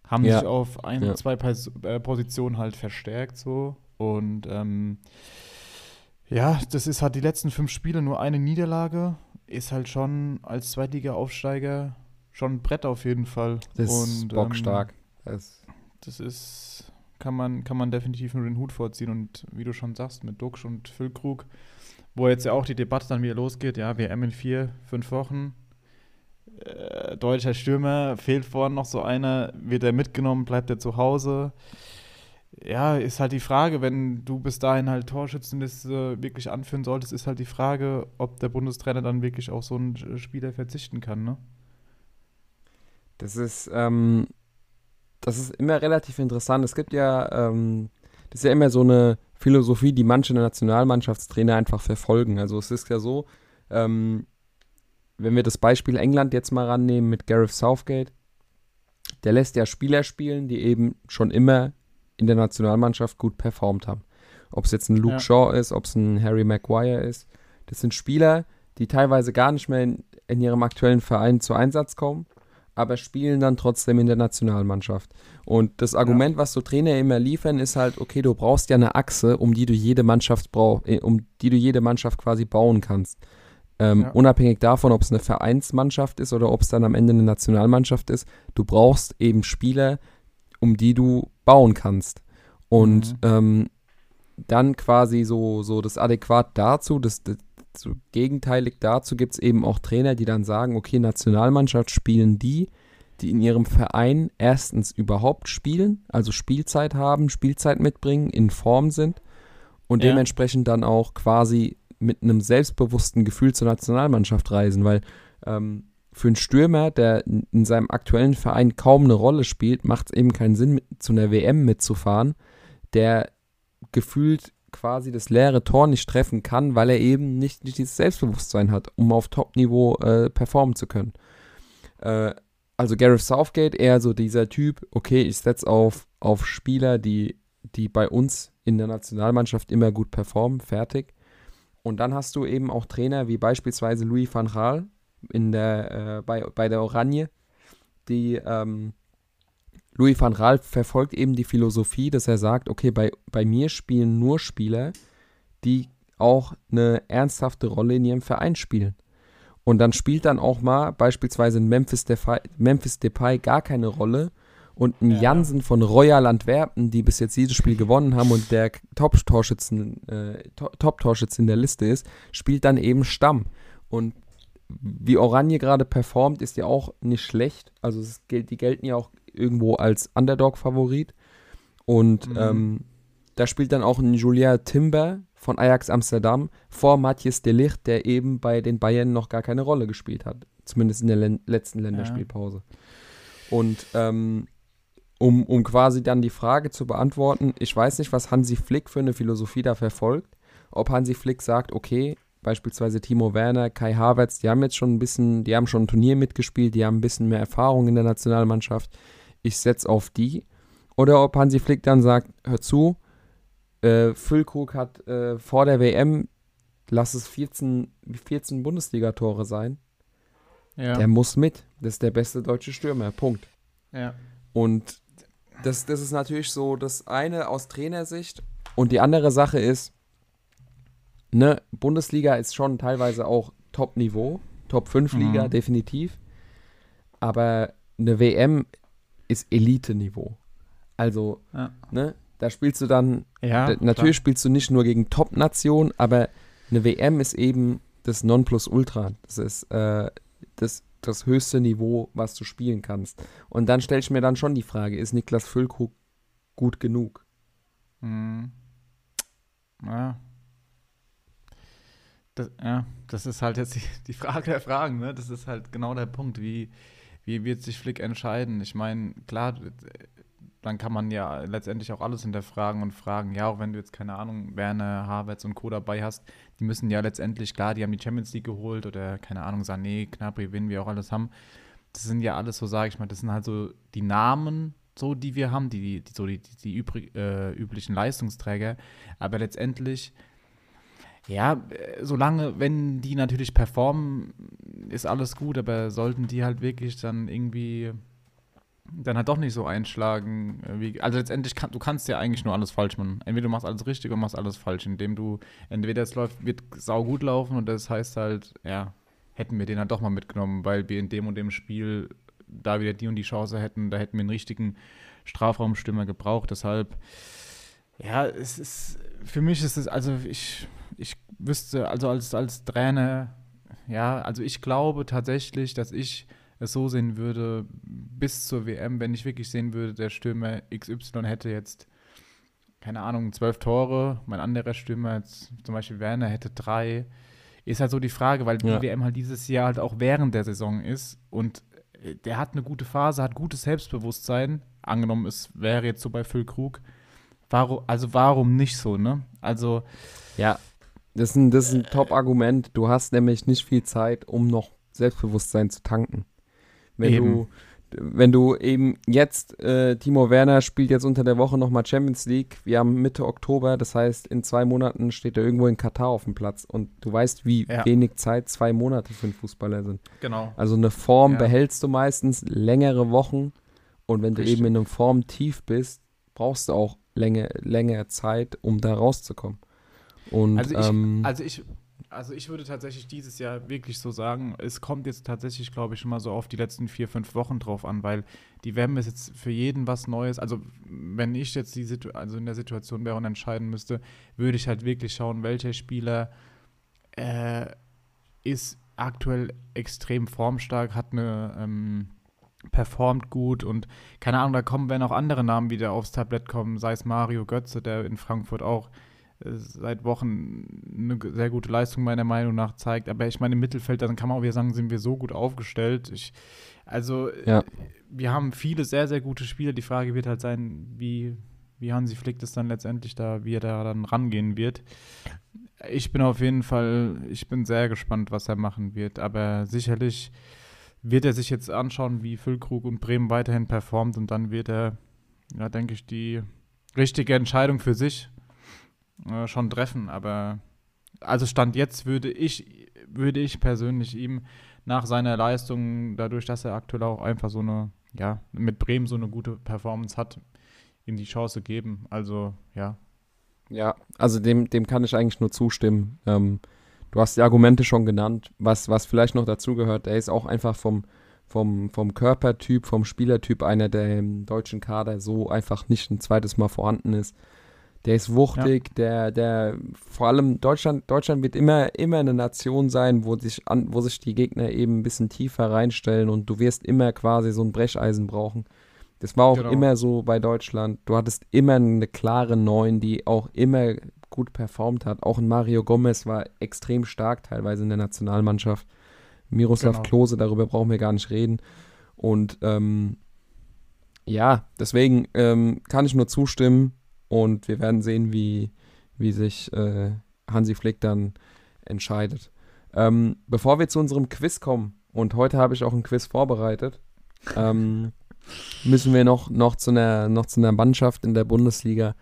[SPEAKER 2] Haben ja. sich auf ein, ja. zwei äh, Positionen halt verstärkt so. Und ähm, ja, das ist halt die letzten fünf Spiele nur eine Niederlage. Ist halt schon als Zweitliga-Aufsteiger schon ein Brett auf jeden Fall.
[SPEAKER 1] Das ist Und, bockstark.
[SPEAKER 2] Ähm, das, das ist, kann man, kann man definitiv nur den Hut vorziehen. Und wie du schon sagst, mit Duxch und Füllkrug, wo jetzt ja auch die Debatte dann wieder losgeht, ja, WM in vier, fünf Wochen, äh, deutscher Stürmer, fehlt vorhin noch so einer, wird er mitgenommen, bleibt er zu Hause? Ja, ist halt die Frage, wenn du bis dahin halt Torschützenliste wirklich anführen solltest, ist halt die Frage, ob der Bundestrainer dann wirklich auf so einen Spieler verzichten kann, ne?
[SPEAKER 1] Das ist, ähm, das ist immer relativ interessant. Es gibt ja, ähm, das ist ja immer so eine Philosophie, die manche Nationalmannschaftstrainer einfach verfolgen. Also es ist ja so, ähm, wenn wir das Beispiel England jetzt mal rannehmen mit Gareth Southgate, der lässt ja Spieler spielen, die eben schon immer in der Nationalmannschaft gut performt haben. Ob es jetzt ein Luke ja. Shaw ist, ob es ein Harry Maguire ist. Das sind Spieler, die teilweise gar nicht mehr in, in ihrem aktuellen Verein zu Einsatz kommen, aber spielen dann trotzdem in der Nationalmannschaft. Und das Argument, ja. was so Trainer immer liefern, ist halt, okay, du brauchst ja eine Achse, um die du jede Mannschaft brauch, äh, um die du jede Mannschaft quasi bauen kannst. Ähm, ja. Unabhängig davon, ob es eine Vereinsmannschaft ist oder ob es dann am Ende eine Nationalmannschaft ist, du brauchst eben Spieler, um die du bauen kannst. Und mhm. ähm, dann quasi so, so das Adäquat dazu, das, das so gegenteilig dazu gibt es eben auch Trainer, die dann sagen, okay, Nationalmannschaft spielen die, die in ihrem Verein erstens überhaupt spielen, also Spielzeit haben, Spielzeit mitbringen, in Form sind und ja. dementsprechend dann auch quasi mit einem selbstbewussten Gefühl zur Nationalmannschaft reisen, weil ähm, für einen Stürmer, der in seinem aktuellen Verein kaum eine Rolle spielt, macht es eben keinen Sinn, mit, zu einer WM mitzufahren, der gefühlt quasi das leere Tor nicht treffen kann, weil er eben nicht, nicht dieses Selbstbewusstsein hat, um auf Top-Niveau äh, performen zu können. Äh, also Gareth Southgate eher so dieser Typ, okay, ich setze auf, auf Spieler, die, die bei uns in der Nationalmannschaft immer gut performen, fertig. Und dann hast du eben auch Trainer wie beispielsweise Louis van Gaal in der, äh, bei, bei der Oranje, die ähm, Louis van Gaal verfolgt eben die Philosophie, dass er sagt, okay, bei, bei mir spielen nur Spieler, die auch eine ernsthafte Rolle in ihrem Verein spielen. Und dann spielt dann auch mal beispielsweise in Memphis Depay, Memphis Depay gar keine Rolle und ein ja. Jansen von Royal Antwerpen, die bis jetzt jedes Spiel gewonnen haben und der Top-Torschützen äh, Top in der Liste ist, spielt dann eben Stamm. Und wie Oranje gerade performt, ist ja auch nicht schlecht. Also es, die gelten ja auch irgendwo als Underdog-Favorit. Und mhm. ähm, da spielt dann auch ein Julia Timber von Ajax Amsterdam vor Matthias de Ligt, der eben bei den Bayern noch gar keine Rolle gespielt hat. Zumindest in der letzten Länderspielpause. Ja. Und ähm, um, um quasi dann die Frage zu beantworten, ich weiß nicht, was Hansi Flick für eine Philosophie da verfolgt. Ob Hansi Flick sagt, okay, beispielsweise Timo Werner, Kai Havertz, die haben jetzt schon ein bisschen, die haben schon ein Turnier mitgespielt, die haben ein bisschen mehr Erfahrung in der Nationalmannschaft. Ich setze auf die. Oder ob Hansi Flick dann sagt, hör zu, äh, Füllkrug hat äh, vor der WM, lass es 14, 14 Bundesligatore sein. Ja. Der muss mit. Das ist der beste deutsche Stürmer. Punkt.
[SPEAKER 2] Ja.
[SPEAKER 1] Und das, das ist natürlich so das eine aus Trainersicht. Und die andere Sache ist, ne, Bundesliga ist schon teilweise auch Top-Niveau, Top-5-Liga, mhm. definitiv. Aber eine WM ist Elite-Niveau. Also, ja. ne, da spielst du dann, ja, natürlich klar. spielst du nicht nur gegen Top-Nationen, aber eine WM ist eben das Nonplusultra. Das ist äh, das, das höchste Niveau, was du spielen kannst. Und dann stelle ich mir dann schon die Frage, ist Niklas Füllkrug gut genug?
[SPEAKER 2] Mhm. Ja. Das, ja, das ist halt jetzt die, die, Frage der Fragen, ne? Das ist halt genau der Punkt. Wie, wie wird sich Flick entscheiden? Ich meine, klar, dann kann man ja letztendlich auch alles hinterfragen und fragen, ja, auch wenn du jetzt, keine Ahnung, Werner, Havertz und Co. dabei hast, die müssen ja letztendlich, klar, die haben die Champions League geholt oder, keine Ahnung, Sané, Knapri, Win, wir auch alles haben. Das sind ja alles so, sage ich mal, das sind halt so die Namen, so, die wir haben, die, die so die, die, die übrig, äh, üblichen Leistungsträger. Aber letztendlich, ja, solange, wenn die natürlich performen, ist alles gut, aber sollten die halt wirklich dann irgendwie dann halt doch nicht so einschlagen. Äh, wie, also letztendlich, kann, du kannst ja eigentlich nur alles falsch machen. Entweder du machst alles richtig oder machst alles falsch, indem du, entweder es läuft, wird sau gut laufen und das heißt halt, ja, hätten wir den halt doch mal mitgenommen, weil wir in dem und dem Spiel da wieder die und die Chance hätten, da hätten wir einen richtigen Strafraumstürmer gebraucht. Deshalb, ja, es ist, für mich ist es, also ich, ich wüsste, also als, als Trainer, ja, also ich glaube tatsächlich, dass ich es so sehen würde, bis zur WM, wenn ich wirklich sehen würde, der Stürmer XY hätte jetzt, keine Ahnung, zwölf Tore, mein anderer Stürmer, jetzt, zum Beispiel Werner, hätte drei. Ist halt so die Frage, weil ja. die WM halt dieses Jahr halt auch während der Saison ist und äh, der hat eine gute Phase, hat gutes Selbstbewusstsein. Angenommen, es wäre jetzt so bei Füllkrug. Warum, also warum nicht so, ne? Also.
[SPEAKER 1] Ja, das ist ein, das ist ein Top-Argument. Du hast nämlich nicht viel Zeit, um noch Selbstbewusstsein zu tanken. Wenn Eben. du wenn du eben jetzt, äh, Timo Werner spielt jetzt unter der Woche nochmal Champions League, wir haben Mitte Oktober, das heißt, in zwei Monaten steht er irgendwo in Katar auf dem Platz und du weißt, wie ja. wenig Zeit zwei Monate für einen Fußballer sind.
[SPEAKER 2] Genau.
[SPEAKER 1] Also eine Form ja. behältst du meistens längere Wochen und wenn Richtig. du eben in einem Formtief bist, brauchst du auch länger, länger Zeit, um da rauszukommen. Und,
[SPEAKER 2] also, ich, ähm, also ich, also ich würde tatsächlich dieses Jahr wirklich so sagen, es kommt jetzt tatsächlich, glaube ich, schon mal so auf die letzten vier, fünf Wochen drauf an, weil die WM ist jetzt für jeden was Neues. Also wenn ich jetzt die Situ also in der Situation wäre und entscheiden müsste, würde ich halt wirklich schauen, welcher Spieler äh, ist aktuell extrem formstark, hat eine ähm, performt gut und keine Ahnung, da kommen, wenn auch andere Namen wieder aufs Tablett kommen, sei es Mario Götze, der in Frankfurt auch seit Wochen eine sehr gute Leistung meiner Meinung nach zeigt. Aber ich meine, im Mittelfeld, dann kann man auch wieder sagen, sind wir so gut aufgestellt. Ich, also, ja. wir haben viele sehr, sehr gute Spieler. Die Frage wird halt sein, wie, wie Hansi Flick das dann letztendlich da, wie er da dann rangehen wird. Ich bin auf jeden Fall, ich bin sehr gespannt, was er machen wird. Aber sicherlich wird er sich jetzt anschauen, wie Füllkrug und Bremen weiterhin performt und dann wird er, ja, denke ich, die richtige Entscheidung für sich äh, schon treffen. Aber also Stand jetzt würde ich, würde ich persönlich ihm nach seiner Leistung, dadurch, dass er aktuell auch einfach so eine, ja, mit Bremen so eine gute Performance hat, ihm die Chance geben. Also, ja.
[SPEAKER 1] Ja, also dem, dem kann ich eigentlich nur zustimmen. Ähm, du hast die Argumente schon genannt. Was, was vielleicht noch dazu gehört, er ist auch einfach vom, vom, vom Körpertyp, vom Spielertyp einer, der im deutschen Kader so einfach nicht ein zweites Mal vorhanden ist. Der ist wuchtig, ja. der, der, vor allem Deutschland, Deutschland wird immer, immer eine Nation sein, wo sich, an, wo sich die Gegner eben ein bisschen tiefer reinstellen und du wirst immer quasi so ein Brecheisen brauchen. Das war auch genau. immer so bei Deutschland. Du hattest immer eine klare Neun, die auch immer gut performt hat. Auch ein Mario Gomez war extrem stark teilweise in der Nationalmannschaft. Miroslav genau. Klose, darüber brauchen wir gar nicht reden. Und ähm, ja, deswegen ähm, kann ich nur zustimmen. Und wir werden sehen, wie, wie sich äh, Hansi Flick dann entscheidet. Ähm, bevor wir zu unserem Quiz kommen, und heute habe ich auch ein Quiz vorbereitet, ähm, müssen wir noch, noch, zu einer, noch zu einer Mannschaft in der Bundesliga,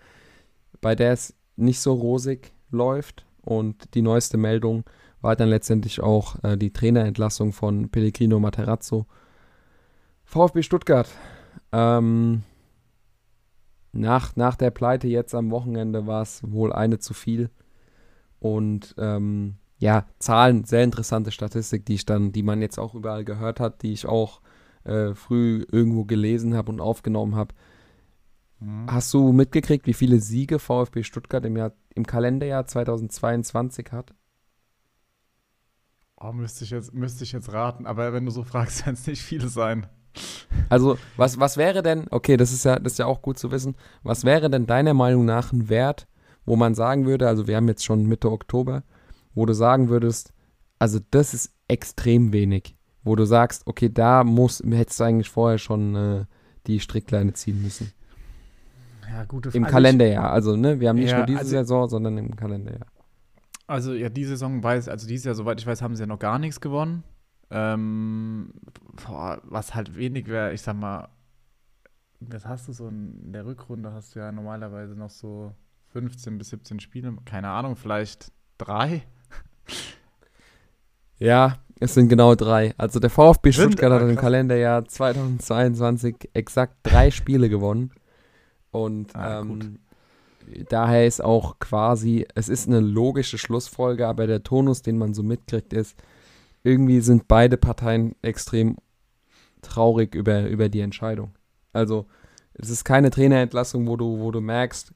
[SPEAKER 1] bei der es nicht so rosig läuft. Und die neueste Meldung war dann letztendlich auch äh, die Trainerentlassung von Pellegrino Materazzo. VfB Stuttgart. Ähm, nach, nach der Pleite jetzt am Wochenende war es wohl eine zu viel. Und ähm, ja, Zahlen, sehr interessante Statistik, die ich dann, die man jetzt auch überall gehört hat, die ich auch äh, früh irgendwo gelesen habe und aufgenommen habe. Mhm. Hast du mitgekriegt, wie viele Siege VfB Stuttgart im, Jahr, im Kalenderjahr 2022 hat?
[SPEAKER 2] Oh, müsste ich, jetzt, müsste ich jetzt raten, aber wenn du so fragst, werden es nicht viele sein.
[SPEAKER 1] Also, was, was wäre denn, okay, das ist, ja, das ist ja auch gut zu wissen, was wäre denn deiner Meinung nach ein Wert, wo man sagen würde, also wir haben jetzt schon Mitte Oktober, wo du sagen würdest, also das ist extrem wenig, wo du sagst, okay, da muss, hättest du eigentlich vorher schon äh, die Strickleine ziehen müssen.
[SPEAKER 2] Ja, gute
[SPEAKER 1] Frage. Im Kalenderjahr, also ne, wir haben nicht ja, nur diese also, Saison, sondern im Kalenderjahr.
[SPEAKER 2] Also ja, die Saison weiß, also dieses Jahr, soweit ich weiß, haben sie ja noch gar nichts gewonnen. Ähm, boah, was halt wenig wäre, ich sag mal, was hast du so in der Rückrunde, hast du ja normalerweise noch so 15 bis 17 Spiele, keine Ahnung, vielleicht drei.
[SPEAKER 1] Ja, es sind genau drei. Also der VfB Stuttgart hat im Kalenderjahr 2022 exakt drei Spiele gewonnen. Und ah, ähm, daher ist auch quasi, es ist eine logische Schlussfolge, aber der Tonus, den man so mitkriegt, ist, irgendwie sind beide Parteien extrem traurig über, über die Entscheidung. Also es ist keine Trainerentlassung, wo du, wo du merkst,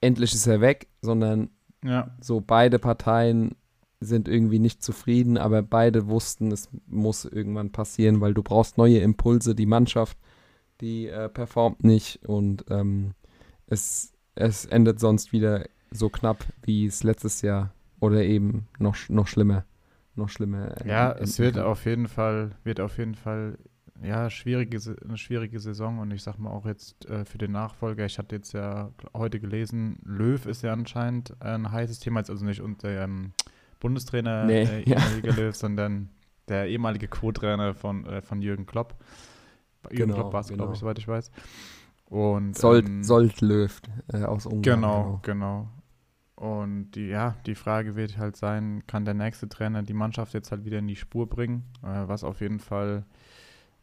[SPEAKER 1] endlich ist er weg, sondern ja. so beide Parteien sind irgendwie nicht zufrieden, aber beide wussten, es muss irgendwann passieren, weil du brauchst neue Impulse. Die Mannschaft, die äh, performt nicht und ähm, es, es endet sonst wieder so knapp, wie es letztes Jahr oder eben noch, noch schlimmer. Noch schlimmer.
[SPEAKER 2] Ja, es wird auf jeden Fall, wird auf jeden Fall ja, schwierige, eine schwierige Saison und ich sag mal auch jetzt äh, für den Nachfolger, ich hatte jetzt ja heute gelesen, Löw ist ja anscheinend ein heißes Thema, also nicht unter ähm, Bundestrainer nee, äh, ja. Löw, sondern der ehemalige Co-Trainer von, äh, von Jürgen Klopp. Jürgen genau, Klopp war es, genau. glaube ich, soweit ich weiß. Und,
[SPEAKER 1] Sold, ähm, Sold Löw äh, aus Ungarn.
[SPEAKER 2] Genau, genau, genau. Und die, ja, die Frage wird halt sein, kann der nächste Trainer die Mannschaft jetzt halt wieder in die Spur bringen, äh, was auf jeden Fall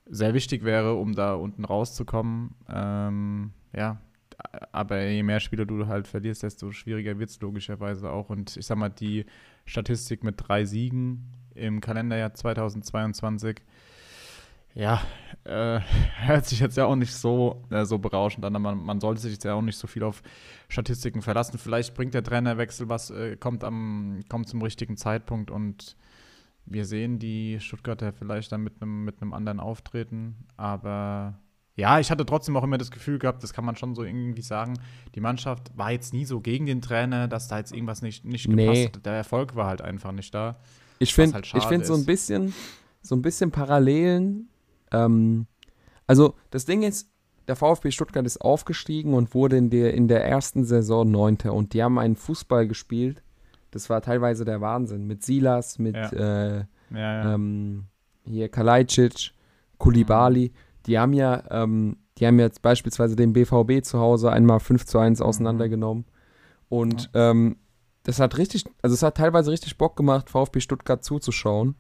[SPEAKER 2] sehr wichtig wäre, um da unten rauszukommen. Ähm, ja, aber je mehr Spieler du halt verlierst, desto schwieriger wird es logischerweise auch. Und ich sag mal, die Statistik mit drei Siegen im Kalenderjahr 2022, ja, äh, hört sich jetzt ja auch nicht so, äh, so berauschend an. Man, man sollte sich jetzt ja auch nicht so viel auf Statistiken verlassen. Vielleicht bringt der Trainerwechsel was, äh, kommt, am, kommt zum richtigen Zeitpunkt und wir sehen die Stuttgarter vielleicht dann mit einem mit anderen Auftreten, aber ja, ich hatte trotzdem auch immer das Gefühl gehabt, das kann man schon so irgendwie sagen, die Mannschaft war jetzt nie so gegen den Trainer, dass da jetzt irgendwas nicht, nicht gepasst nee. Der Erfolg war halt einfach nicht da.
[SPEAKER 1] Ich finde halt find so ein bisschen, so ein bisschen Parallelen. Ähm, also das Ding ist, der VfB Stuttgart ist aufgestiegen und wurde in der, in der ersten Saison Neunter und die haben einen Fußball gespielt. Das war teilweise der Wahnsinn. Mit Silas, mit ja. Äh, ja, ja. Ähm, hier Kalajdzic, Kulibali. Mhm die haben ja, ähm, die haben jetzt beispielsweise den BVB zu Hause einmal 5 zu 1 mhm. auseinandergenommen. Und ähm, das hat richtig, also es hat teilweise richtig Bock gemacht, VfB Stuttgart zuzuschauen.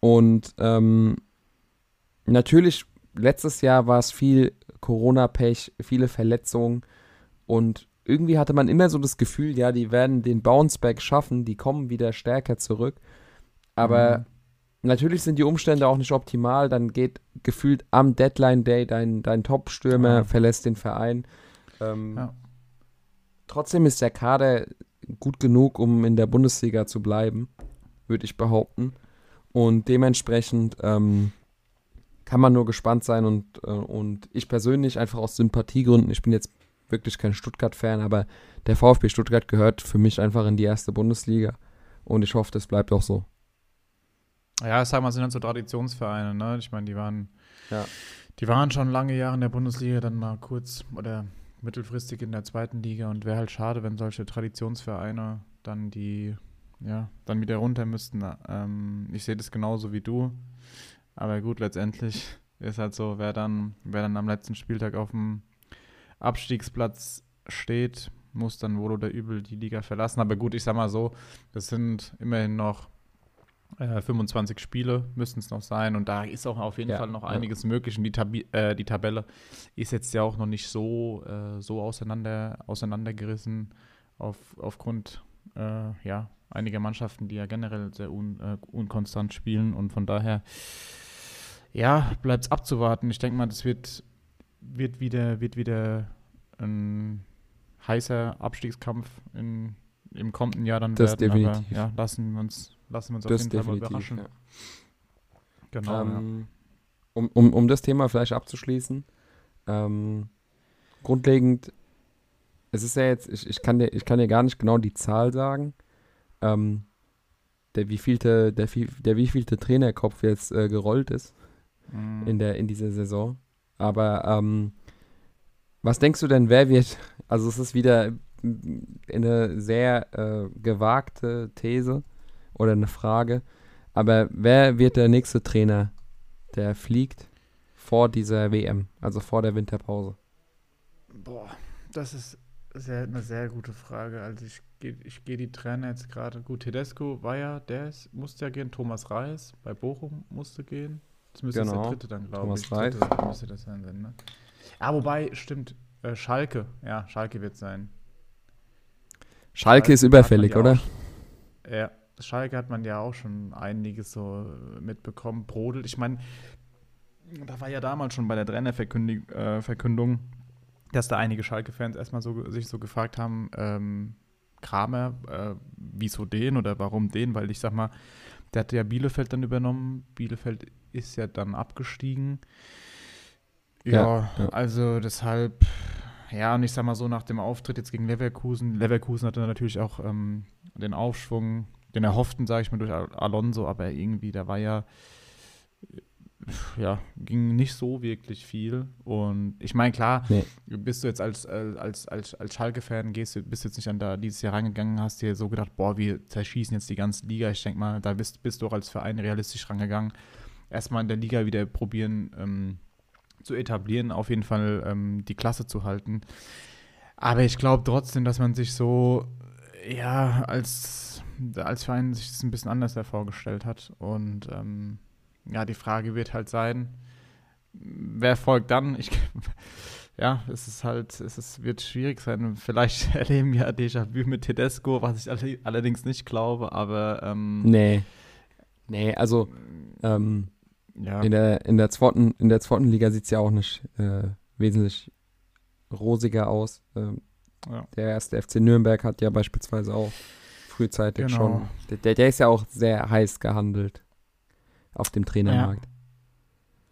[SPEAKER 1] Und ähm, natürlich, letztes Jahr war es viel Corona-Pech, viele Verletzungen. Und irgendwie hatte man immer so das Gefühl, ja, die werden den Bounceback schaffen, die kommen wieder stärker zurück. Aber mhm. Natürlich sind die Umstände auch nicht optimal, dann geht gefühlt am Deadline Day dein, dein Top-Stürmer, ja. verlässt den Verein. Ähm, ja. Trotzdem ist der Kader gut genug, um in der Bundesliga zu bleiben, würde ich behaupten. Und dementsprechend ähm, kann man nur gespannt sein und, äh, und ich persönlich einfach aus Sympathiegründen, ich bin jetzt wirklich kein Stuttgart-Fan, aber der VfB Stuttgart gehört für mich einfach in die erste Bundesliga und ich hoffe, das bleibt auch so.
[SPEAKER 2] Ja, sag mal, sind dann so Traditionsvereine, ne? Ich meine, die waren, ja. die waren schon lange Jahre in der Bundesliga, dann mal kurz oder mittelfristig in der zweiten Liga und wäre halt schade, wenn solche Traditionsvereine dann die, ja, dann wieder runter müssten. Ähm, ich sehe das genauso wie du. Aber gut, letztendlich ist halt so, wer dann, wer dann am letzten Spieltag auf dem Abstiegsplatz steht, muss dann wohl oder übel die Liga verlassen. Aber gut, ich sag mal so, das sind immerhin noch 25 äh, Spiele müssten es noch sein und da ist auch auf jeden ja, Fall noch einiges ja. möglich. Und die, Tabi äh, die Tabelle ist jetzt ja auch noch nicht so, äh, so auseinander, auseinandergerissen auf, aufgrund äh, ja, einiger Mannschaften, die ja generell sehr un, äh, unkonstant spielen und von daher ja, bleibt es abzuwarten. Ich denke mal, das wird, wird, wieder, wird wieder ein heißer Abstiegskampf in, im kommenden Jahr dann
[SPEAKER 1] das werden.
[SPEAKER 2] Definitiv. Aber ja, lassen wir uns lassen wir uns
[SPEAKER 1] das auf jeden Fall mal überraschen. Ja. Genau. Ähm, um, um, um das Thema vielleicht abzuschließen, ähm, grundlegend, es ist ja jetzt, ich, ich, kann dir, ich kann dir gar nicht genau die Zahl sagen, ähm, der wievielte, der, der wievielte Trainerkopf jetzt äh, gerollt ist mhm. in, der, in dieser Saison. Aber ähm, was denkst du denn, wer wird, also es ist wieder eine sehr äh, gewagte These oder eine Frage, aber wer wird der nächste Trainer, der fliegt vor dieser WM, also vor der Winterpause?
[SPEAKER 2] Boah, das ist sehr, eine sehr gute Frage. Also ich gehe ich geh die Trainer jetzt gerade. Gut, Tedesco war ja, der ist, musste ja gehen. Thomas Reis bei Bochum musste gehen. Das müsste genau. der dritte dann, glaube ich. Thomas Reis. müsste das sein, ne? Ah, wobei, stimmt. Äh, Schalke. Ja, Schalke wird sein.
[SPEAKER 1] Schalke, Schalke ist überfällig, oder?
[SPEAKER 2] Ja, Schalke hat man ja auch schon einiges so mitbekommen. Brodel, ich meine, da war ja damals schon bei der Trainerverkündung, äh, dass da einige Schalke-Fans erstmal so, sich so gefragt haben, ähm, Kramer, äh, wieso den oder warum den? Weil ich sag mal, der hat ja Bielefeld dann übernommen. Bielefeld ist ja dann abgestiegen. Ja, ja, also deshalb, ja, und ich sag mal so, nach dem Auftritt jetzt gegen Leverkusen, Leverkusen hatte natürlich auch ähm, den Aufschwung, den erhofften, sage ich mal, durch Alonso, aber irgendwie, da war ja ja, ging nicht so wirklich viel. Und ich meine, klar, nee. bist du jetzt als, als, als, als Schalke-Fan, gehst du, bist jetzt nicht an da dieses Jahr rangegangen, hast dir so gedacht, boah, wir zerschießen jetzt die ganze Liga. Ich denke mal, da bist, bist du auch als Verein realistisch rangegangen. Erstmal in der Liga wieder probieren ähm, zu etablieren, auf jeden Fall ähm, die Klasse zu halten. Aber ich glaube trotzdem, dass man sich so, ja, als, als Verein sich das ein bisschen anders vorgestellt hat. Und ähm, ja, die Frage wird halt sein, wer folgt dann? Ich, ja, es ist halt, es ist, wird schwierig sein. Vielleicht erleben wir Déjà-vu mit Tedesco, was ich allerdings nicht glaube, aber. Ähm,
[SPEAKER 1] nee. Nee, also ähm, ja. in, der, in, der zweiten, in der zweiten Liga sieht es ja auch nicht äh, wesentlich rosiger aus. Ähm, ja. Der erste FC Nürnberg hat ja beispielsweise auch frühzeitig genau. schon. Der, der ist ja auch sehr heiß gehandelt auf dem Trainermarkt.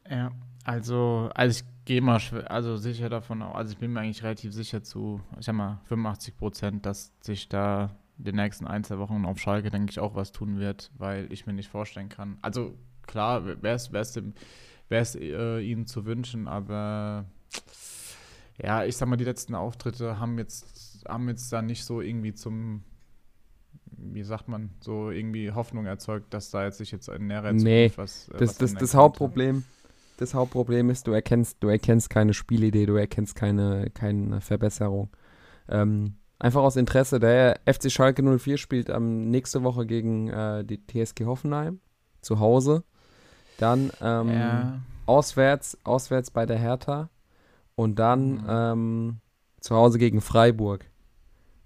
[SPEAKER 2] Ja, ja. also, also ich gehe mal also sicher davon, also ich bin mir eigentlich relativ sicher zu, ich sag mal, 85 Prozent, dass sich da die nächsten ein, zwei Wochen auf Schalke, denke ich, auch was tun wird, weil ich mir nicht vorstellen kann. Also klar, wäre es äh, ihnen zu wünschen, aber ja, ich sag mal, die letzten Auftritte haben jetzt, haben jetzt da nicht so irgendwie zum wie sagt man, so irgendwie Hoffnung erzeugt, dass da jetzt sich jetzt in näherer
[SPEAKER 1] Zukunft nee, was. Äh, das, was das, das Hauptproblem, das Hauptproblem ist, du erkennst, du erkennst keine Spielidee, du erkennst keine, keine Verbesserung. Ähm, einfach aus Interesse, der FC Schalke 04 spielt ähm, nächste Woche gegen äh, die TSG Hoffenheim zu Hause. Dann ähm, ja. auswärts, auswärts bei der Hertha und dann mhm. ähm, zu Hause gegen Freiburg.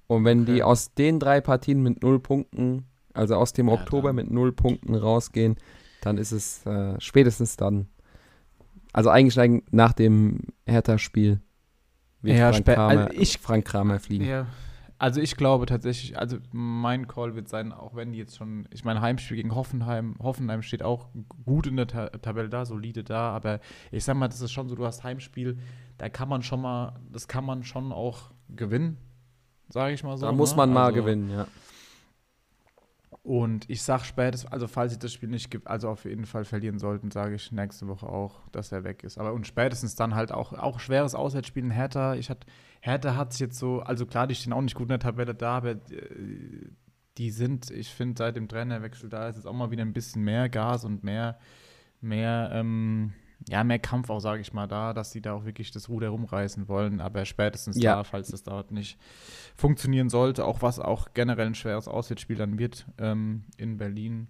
[SPEAKER 1] Und wenn okay. die aus den drei Partien mit null Punkten, also aus dem ja, Oktober dann. mit null Punkten rausgehen, dann ist es äh, spätestens dann. Also eigentlich nach dem Hertha-Spiel wird ja, Frank, Kramer, also ich, Frank Kramer fliegen.
[SPEAKER 2] Ja. Also ich glaube tatsächlich, also mein Call wird sein, auch wenn die jetzt schon, ich meine, Heimspiel gegen Hoffenheim, Hoffenheim steht auch gut in der Ta Tabelle da, solide da, aber ich sag mal, das ist schon so, du hast Heimspiel, da kann man schon mal, das kann man schon auch gewinnen sage ich mal so.
[SPEAKER 1] Da muss ne? man ne? mal also, gewinnen, ja.
[SPEAKER 2] Und ich sage spätestens, also falls sie das Spiel nicht gibt, also auf jeden Fall verlieren sollten, sage ich nächste Woche auch, dass er weg ist. Aber und spätestens dann halt auch, auch schweres Auswärtsspiel in Hertha. Ich hat, Hertha hat es jetzt so, also klar, die stehen auch nicht gut in der Tabelle da, aber äh, die sind, ich finde, seit dem Trainerwechsel da ist jetzt auch mal wieder ein bisschen mehr Gas und mehr, mehr, ähm, ja, mehr Kampf auch, sage ich mal, da, dass sie da auch wirklich das Ruder rumreißen wollen. Aber spätestens ja. da, falls das dort nicht funktionieren sollte, auch was auch generell ein schweres Auswärtsspiel dann wird ähm, in Berlin.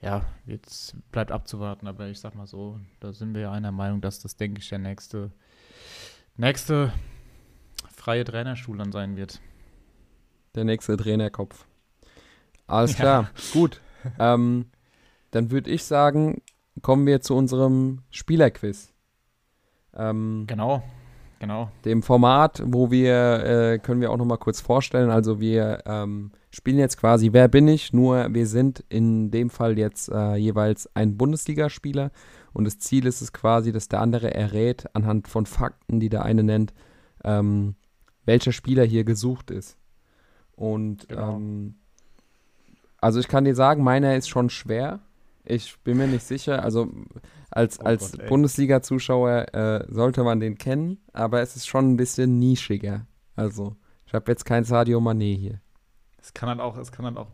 [SPEAKER 2] Ja, jetzt bleibt abzuwarten, aber ich sag mal so, da sind wir ja einer Meinung, dass das, denke ich, der nächste, nächste freie Trainerstuhl dann sein wird.
[SPEAKER 1] Der nächste Trainerkopf. Alles klar, ja. gut. ähm, dann würde ich sagen, kommen wir zu unserem Spielerquiz.
[SPEAKER 2] Ähm, genau, Genau.
[SPEAKER 1] Dem Format, wo wir, äh, können wir auch noch mal kurz vorstellen, also wir ähm, spielen jetzt quasi Wer bin ich, nur wir sind in dem Fall jetzt äh, jeweils ein Bundesligaspieler und das Ziel ist es quasi, dass der andere errät anhand von Fakten, die der eine nennt, ähm, welcher Spieler hier gesucht ist. Und genau. ähm, also ich kann dir sagen, meiner ist schon schwer. Ich bin mir nicht sicher. Also als, oh als Bundesliga-Zuschauer äh, sollte man den kennen, aber es ist schon ein bisschen nischiger. Also ich habe jetzt kein Sadio Mané hier.
[SPEAKER 2] Es kann halt auch, es kann halt auch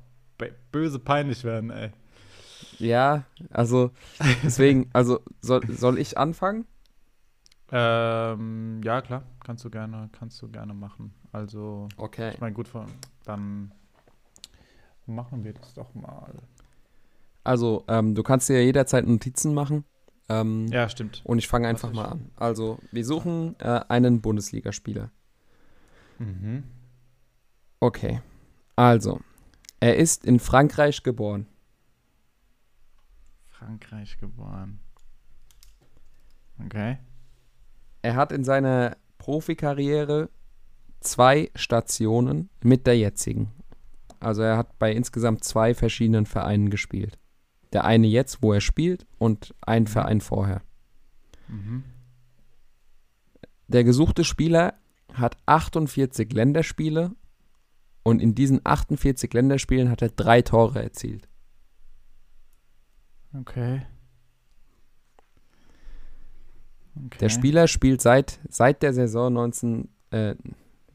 [SPEAKER 2] böse peinlich werden, ey.
[SPEAKER 1] Ja, also deswegen, also soll, soll ich anfangen?
[SPEAKER 2] Ähm, ja, klar, kannst du gerne, kannst du gerne machen. Also,
[SPEAKER 1] okay.
[SPEAKER 2] ich meine, gut, dann machen wir das doch mal.
[SPEAKER 1] Also, ähm, du kannst dir ja jederzeit Notizen machen. Ähm,
[SPEAKER 2] ja, stimmt.
[SPEAKER 1] Und ich fange einfach mal an. Also, wir suchen äh, einen Bundesligaspieler.
[SPEAKER 2] Mhm.
[SPEAKER 1] Okay. Also, er ist in Frankreich geboren.
[SPEAKER 2] Frankreich geboren. Okay.
[SPEAKER 1] Er hat in seiner Profikarriere zwei Stationen mit der jetzigen. Also er hat bei insgesamt zwei verschiedenen Vereinen gespielt. Der eine jetzt, wo er spielt, und ein mhm. Verein vorher.
[SPEAKER 2] Mhm.
[SPEAKER 1] Der gesuchte Spieler hat 48 Länderspiele und in diesen 48 Länderspielen hat er drei Tore erzielt.
[SPEAKER 2] Okay.
[SPEAKER 1] Okay. Der Spieler spielt seit, seit der Saison 19, äh,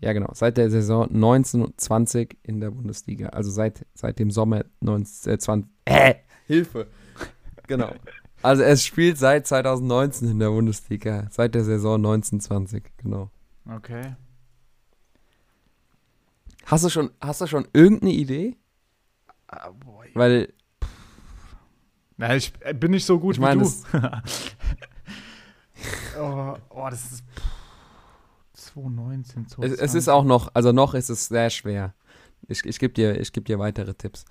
[SPEAKER 1] ja genau, seit der Saison 1920 in der Bundesliga. Also seit, seit dem Sommer 19, äh, 20, äh, Hilfe. genau. Also er spielt seit 2019 in der Bundesliga, seit der Saison 1920, genau.
[SPEAKER 2] Okay.
[SPEAKER 1] Hast du schon, hast du schon irgendeine Idee?
[SPEAKER 2] Ah.
[SPEAKER 1] Weil
[SPEAKER 2] na, ich äh, bin nicht so gut
[SPEAKER 1] ich mein,
[SPEAKER 2] wie du. oh, oh, das ist 2019, 2020.
[SPEAKER 1] Es, es, ist auch noch, also noch ist es sehr schwer. Ich, ich gebe dir, geb dir weitere Tipps.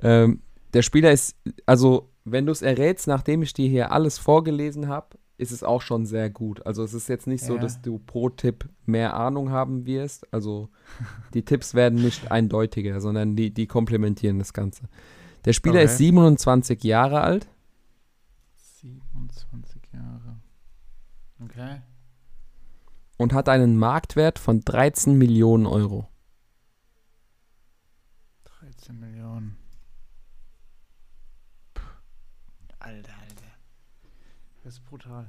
[SPEAKER 1] Ähm, der Spieler ist, also wenn du es errätst, nachdem ich dir hier alles vorgelesen habe, ist es auch schon sehr gut. Also es ist jetzt nicht so, ja. dass du pro Tipp mehr Ahnung haben wirst. Also die Tipps werden nicht eindeutiger, sondern die, die komplementieren das Ganze. Der Spieler okay. ist 27 Jahre alt.
[SPEAKER 2] 27 Jahre. Okay.
[SPEAKER 1] Und hat einen Marktwert von 13 Millionen Euro.
[SPEAKER 2] 13 Millionen. Puh. Alter, Alter. Das ist brutal.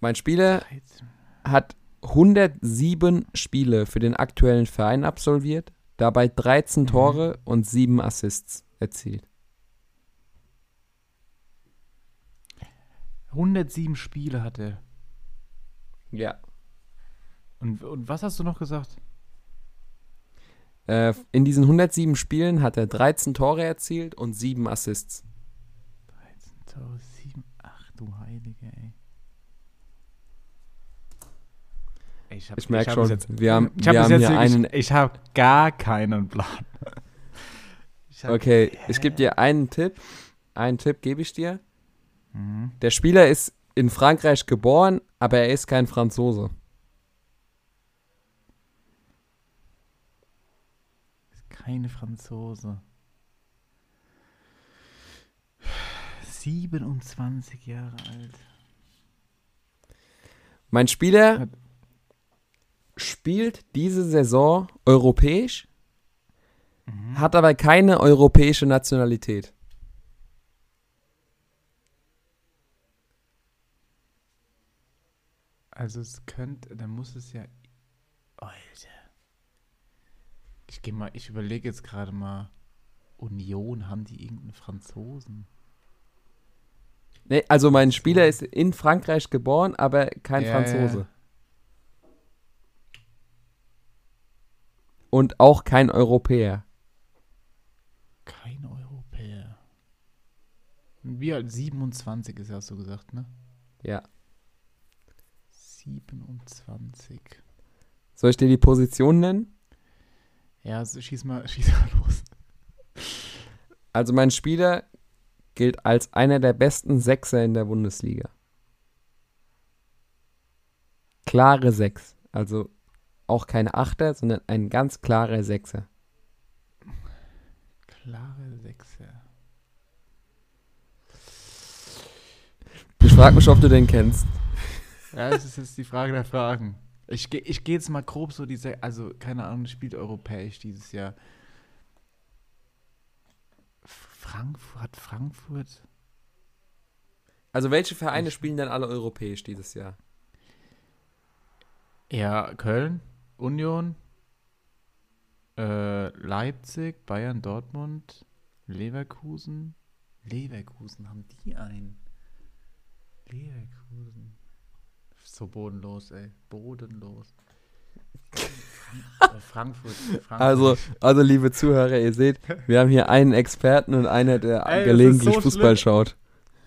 [SPEAKER 1] Mein Spieler 13. hat 107 Spiele für den aktuellen Verein absolviert dabei 13 mhm. Tore und 7 Assists erzielt.
[SPEAKER 2] 107 Spiele hat er.
[SPEAKER 1] Ja.
[SPEAKER 2] Und, und was hast du noch gesagt?
[SPEAKER 1] Äh, in diesen 107 Spielen hat er 13 Tore erzielt und 7 Assists.
[SPEAKER 2] 13 Tore, 7. Ach du Heilige, ey.
[SPEAKER 1] Ich, ich merke schon, jetzt, wir haben,
[SPEAKER 2] ich hab
[SPEAKER 1] wir
[SPEAKER 2] haben hier einen. Ich, ich habe gar keinen Plan.
[SPEAKER 1] Ich okay, äh, ich gebe dir einen Tipp. Einen Tipp gebe ich dir.
[SPEAKER 2] Mhm.
[SPEAKER 1] Der Spieler ist in Frankreich geboren, aber er ist kein Franzose.
[SPEAKER 2] Ist keine Franzose. 27 Jahre alt.
[SPEAKER 1] Mein Spieler spielt diese Saison europäisch, mhm. hat aber keine europäische Nationalität.
[SPEAKER 2] Also es könnte, dann muss es ja. Alter. Ich gehe mal, ich überlege jetzt gerade mal. Union, haben die irgendeinen Franzosen?
[SPEAKER 1] Nee, also mein Spieler ist in Frankreich geboren, aber kein ja, Franzose. Ja. und auch kein Europäer.
[SPEAKER 2] Kein Europäer. Wie alt? 27 ist, hast du gesagt, ne?
[SPEAKER 1] Ja.
[SPEAKER 2] 27.
[SPEAKER 1] Soll ich dir die Position nennen?
[SPEAKER 2] Ja, also schieß mal, schieß mal los.
[SPEAKER 1] Also mein Spieler gilt als einer der besten Sechser in der Bundesliga. klare 6. Also auch keine Achter, sondern ein ganz klarer Sechser.
[SPEAKER 2] Klare Sechser.
[SPEAKER 1] Ich frage mich, ob du den kennst.
[SPEAKER 2] Ja, das ist jetzt die Frage der Fragen. Ich, ich gehe jetzt mal grob so diese, also keine Ahnung, spielt europäisch dieses Jahr. Frankfurt, hat Frankfurt.
[SPEAKER 1] Also welche Vereine spielen dann alle europäisch dieses Jahr?
[SPEAKER 2] Ja, Köln, Union, äh, Leipzig, Bayern, Dortmund, Leverkusen. Leverkusen, haben die einen? Leverkusen. So bodenlos, ey. Bodenlos.
[SPEAKER 1] Frankfurt, Frankfurt. Also, also, liebe Zuhörer, ihr seht, wir haben hier einen Experten und einer, der ey, gelegentlich so Fußball schlimm. schaut.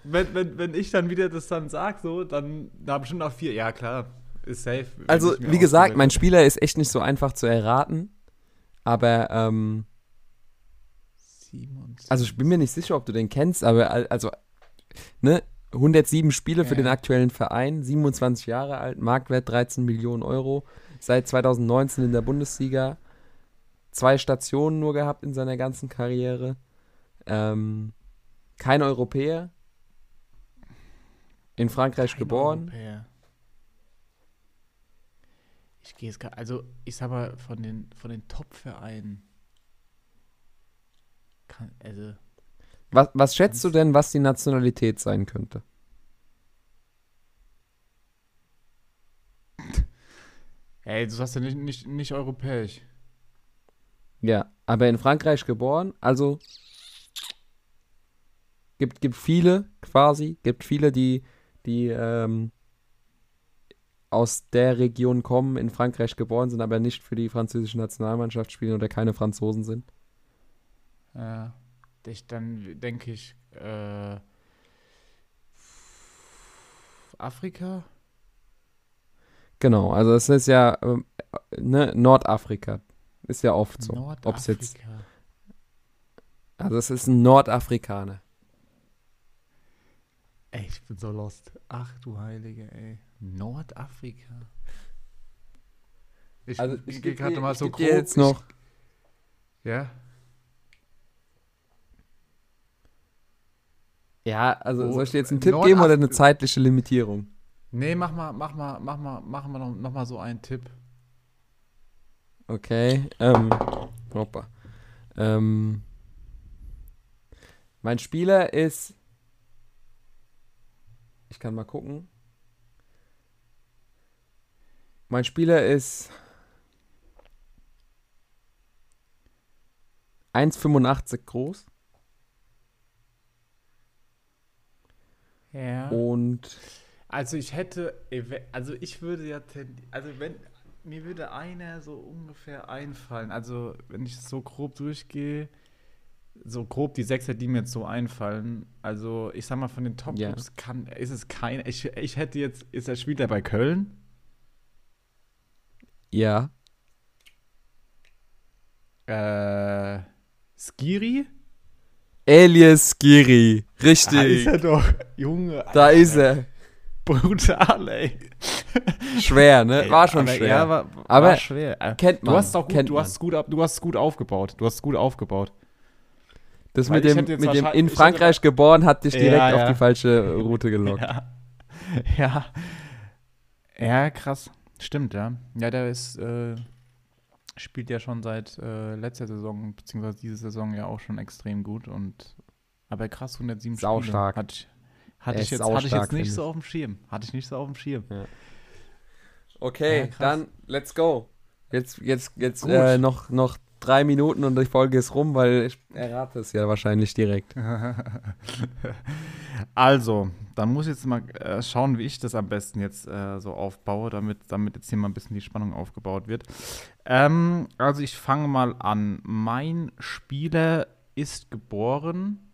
[SPEAKER 2] Wenn, wenn, wenn ich dann wieder das dann sage, so, dann da bestimmt auch vier. Ja, klar, ist safe.
[SPEAKER 1] Also, wie gesagt, mein Spieler ist echt nicht so einfach zu erraten. Aber, ähm. 27. Also, ich bin mir nicht sicher, ob du den kennst, aber, also, ne? 107 Spiele ja. für den aktuellen Verein, 27 Jahre alt, Marktwert 13 Millionen Euro, seit 2019 in der Bundesliga, zwei Stationen nur gehabt in seiner ganzen Karriere, ähm, kein Europäer, in Frankreich kein geboren. Europäer.
[SPEAKER 2] Ich gehe es gerade, also ich sag mal, von den, von den Top-Vereinen, also
[SPEAKER 1] was, was schätzt du denn, was die Nationalität sein könnte?
[SPEAKER 2] Ey, du sagst ja nicht, nicht, nicht europäisch.
[SPEAKER 1] Ja, aber in Frankreich geboren, also gibt, gibt viele quasi, gibt viele, die, die ähm, aus der Region kommen, in Frankreich geboren sind, aber nicht für die französische Nationalmannschaft spielen oder keine Franzosen sind.
[SPEAKER 2] Ja ich dann denke ich, äh, Afrika?
[SPEAKER 1] Genau, also es ist ja äh, ne, Nordafrika. Ist ja oft so. Nordafrika. Jetzt, also es ist ein Nordafrikaner.
[SPEAKER 2] Ey, ich bin so lost. Ach du Heilige, ey. Nordafrika.
[SPEAKER 1] Ich, also ich, ich gehe gerade mal so grob. Jetzt noch.
[SPEAKER 2] Ich, ja.
[SPEAKER 1] Ja, also oh, soll ich dir jetzt einen Tipp geben oder eine zeitliche Limitierung?
[SPEAKER 2] Nee, mach mal, mach mal, mach mal, machen wir noch, noch mal so einen Tipp.
[SPEAKER 1] Okay, ähm, hoppa. Ähm, mein Spieler ist, ich kann mal gucken. Mein Spieler ist 1,85 groß.
[SPEAKER 2] Ja.
[SPEAKER 1] Und.
[SPEAKER 2] Also ich hätte, also ich würde ja, also wenn, mir würde einer so ungefähr einfallen. Also wenn ich so grob durchgehe, so grob die Sechser, die mir jetzt so einfallen. Also ich sag mal von den top ja. kann, ist es kein, ich, ich hätte jetzt, ist er spielt er bei Köln?
[SPEAKER 1] Ja.
[SPEAKER 2] Äh, Skiri?
[SPEAKER 1] Elias Skiri. Richtig. Da
[SPEAKER 2] ist er doch. Junge.
[SPEAKER 1] Alter. Da ist er.
[SPEAKER 2] Brutal, ey.
[SPEAKER 1] Schwer, ne? War schon schwer. Ja,
[SPEAKER 2] war, aber war schwer.
[SPEAKER 1] Kennt man.
[SPEAKER 2] Du hast auch gut, du hast gut, du hast gut aufgebaut. Du hast gut aufgebaut.
[SPEAKER 1] Das mit dem, mit dem in Frankreich geboren hat dich direkt ja, ja. auf die falsche Route gelockt.
[SPEAKER 2] Ja. ja. Ja, krass. Stimmt, ja. Ja, der ist äh, spielt ja schon seit äh, letzter Saison, beziehungsweise diese Saison ja auch schon extrem gut. Und aber krass, 107
[SPEAKER 1] Sau Spiele.
[SPEAKER 2] Stark. Hatte ich, hatte ich jetzt, hatte ich jetzt nicht so auf dem Schirm. Hatte ich nicht so auf dem Schirm. Ja.
[SPEAKER 1] Okay, ja, dann let's go. Jetzt, jetzt, jetzt äh, noch, noch drei Minuten und die Folge ist rum, weil ich errate es ja wahrscheinlich direkt.
[SPEAKER 2] also, dann muss ich jetzt mal äh, schauen, wie ich das am besten jetzt äh, so aufbaue, damit, damit jetzt hier mal ein bisschen die Spannung aufgebaut wird. Ähm, also, ich fange mal an. Mein Spieler ist geboren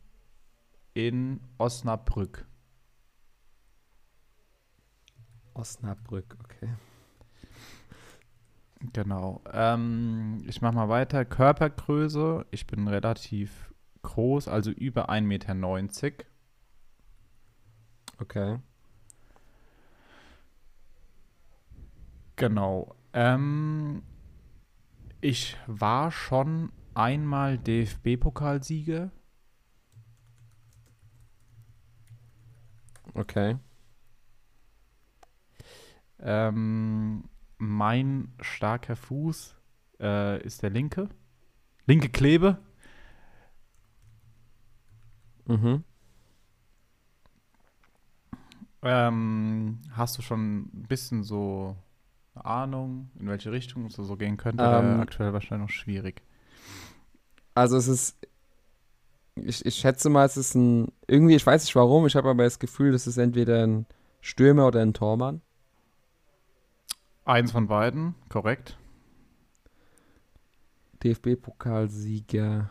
[SPEAKER 2] in Osnabrück.
[SPEAKER 1] Osnabrück, okay.
[SPEAKER 2] Genau. Ähm, ich mache mal weiter. Körpergröße. Ich bin relativ groß, also über 1,90 Meter.
[SPEAKER 1] Okay.
[SPEAKER 2] Genau. Ähm, ich war schon einmal DFB-Pokalsieger.
[SPEAKER 1] Okay.
[SPEAKER 2] Ähm, mein starker Fuß äh, ist der linke. Linke Klebe. Mhm. Ähm, hast du schon ein bisschen so eine Ahnung, in welche Richtung es so gehen könnte? Ähm, aktuell wahrscheinlich noch schwierig.
[SPEAKER 1] Also es ist, ich, ich schätze mal, es ist ein, irgendwie, ich weiß nicht warum, ich habe aber das Gefühl, das ist entweder ein Stürmer oder ein Tormann.
[SPEAKER 2] Eins von beiden, korrekt.
[SPEAKER 1] DFB-Pokalsieger.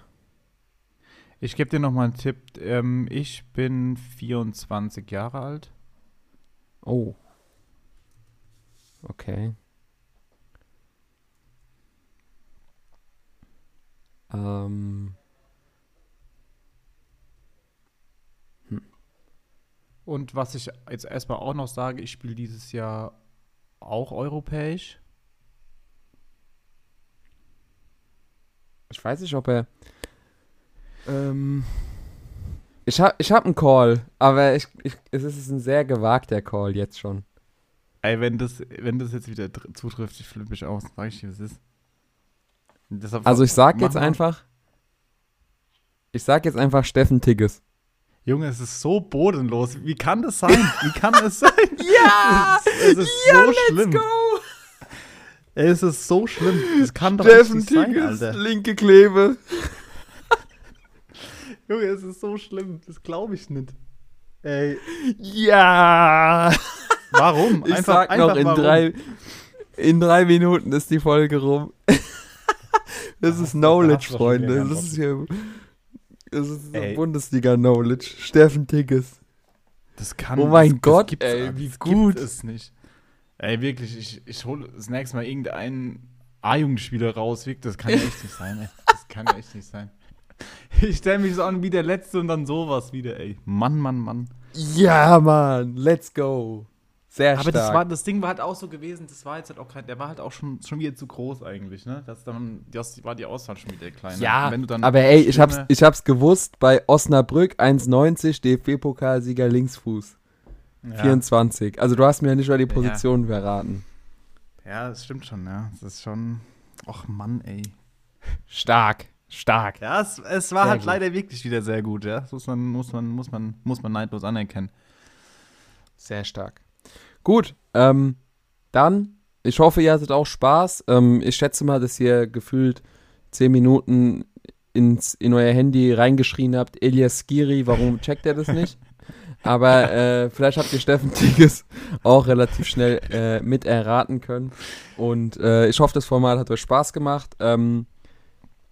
[SPEAKER 2] Ich gebe dir noch mal einen Tipp. Ähm, ich bin 24 Jahre alt.
[SPEAKER 1] Oh. Okay. Ähm.
[SPEAKER 2] Hm. Und was ich jetzt erstmal auch noch sage, ich spiele dieses Jahr auch europäisch.
[SPEAKER 1] Ich weiß nicht, ob er. Ähm. Ich habe ich hab einen Call, aber ich, ich, es ist ein sehr gewagter Call jetzt schon.
[SPEAKER 2] Ey, wenn das, wenn das jetzt wieder zutrifft, ich flippe mich aus, sag ich dir, was ist.
[SPEAKER 1] Deshalb also ich sag jetzt einfach, ich sag jetzt einfach Steffen Tigges.
[SPEAKER 2] Junge, es ist so bodenlos. Wie kann das sein? Wie kann es sein?
[SPEAKER 1] ja!
[SPEAKER 2] Es, es ist ja, so let's schlimm. go! Es ist so schlimm. Das kann doch
[SPEAKER 1] Steffen nicht sein, Tigges, Alter. linke Klebe.
[SPEAKER 2] Junge, es ist so schlimm. Das glaube ich nicht.
[SPEAKER 1] Ey. Ja!
[SPEAKER 2] Warum?
[SPEAKER 1] Ich einfach, sag einfach noch, in warum? drei, in drei Minuten ist die Folge rum. das ist Knowledge, Freunde. Das ist hier. Das ist Bundesliga-Knowledge. Steffen Tigges.
[SPEAKER 2] Das kann
[SPEAKER 1] Oh mein
[SPEAKER 2] das,
[SPEAKER 1] Gott,
[SPEAKER 2] das
[SPEAKER 1] ey, wie gut.
[SPEAKER 2] Es nicht. Ey, wirklich, ich, ich hole das nächste Mal irgendeinen A-Jugendspieler raus. Das kann echt nicht sein, ey. Das kann echt nicht sein. Ich stelle mich so an wie der Letzte und dann sowas wieder, ey. Mann, Mann, Mann.
[SPEAKER 1] Ja, Mann. Let's go. Sehr
[SPEAKER 2] Aber
[SPEAKER 1] stark.
[SPEAKER 2] das, war, das Ding war halt auch so gewesen, das war jetzt halt auch kein, der war halt auch schon, schon wieder zu groß eigentlich, ne? Das, dann, das war die Auswahl schon wieder kleiner.
[SPEAKER 1] Ja, aber ey, ich hab's, ich hab's gewusst, bei Osnabrück 1,90 DFB-Pokalsieger Linksfuß. Ja. 24. Also du hast mir ja nicht mal die Position ja. verraten.
[SPEAKER 2] Ja, das stimmt schon, ja. Das ist schon, ach Mann, ey.
[SPEAKER 1] Stark. Stark.
[SPEAKER 2] Ja, es, es war sehr halt gut. leider wirklich wieder sehr gut, ja. Das muss man, muss man, muss man, muss man neidlos anerkennen.
[SPEAKER 1] Sehr stark. Gut, ähm, dann, ich hoffe, ihr hattet auch Spaß. Ähm, ich schätze mal, dass ihr gefühlt zehn Minuten ins, in euer Handy reingeschrien habt, Elias Skiri, warum checkt er das nicht? Aber äh, vielleicht habt ihr Steffen Tigges auch relativ schnell äh, mit erraten können. Und äh, ich hoffe, das Format hat euch Spaß gemacht. Ähm,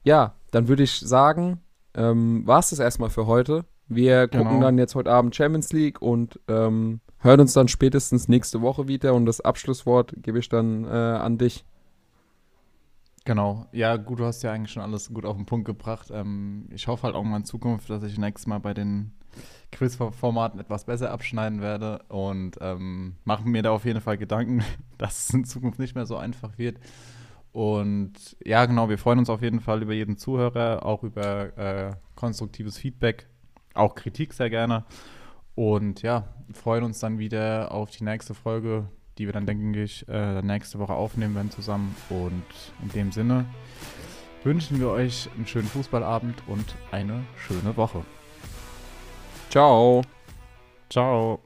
[SPEAKER 1] ja, dann würde ich sagen, ähm, war es das erstmal für heute. Wir gucken genau. dann jetzt heute Abend Champions League und ähm, hören uns dann spätestens nächste Woche wieder. Und das Abschlusswort gebe ich dann äh, an dich.
[SPEAKER 2] Genau, ja, gut, du hast ja eigentlich schon alles gut auf den Punkt gebracht. Ähm, ich hoffe halt auch mal in Zukunft, dass ich nächstes Mal bei den Quiz-Formaten etwas besser abschneiden werde und ähm, machen mir da auf jeden Fall Gedanken, dass es in Zukunft nicht mehr so einfach wird. Und ja, genau, wir freuen uns auf jeden Fall über jeden Zuhörer, auch über äh, konstruktives Feedback, auch Kritik sehr gerne. Und ja, freuen uns dann wieder auf die nächste Folge, die wir dann, denke ich, äh, nächste Woche aufnehmen werden zusammen. Und in dem Sinne wünschen wir euch einen schönen Fußballabend und eine schöne Woche.
[SPEAKER 1] Ciao.
[SPEAKER 2] Ciao.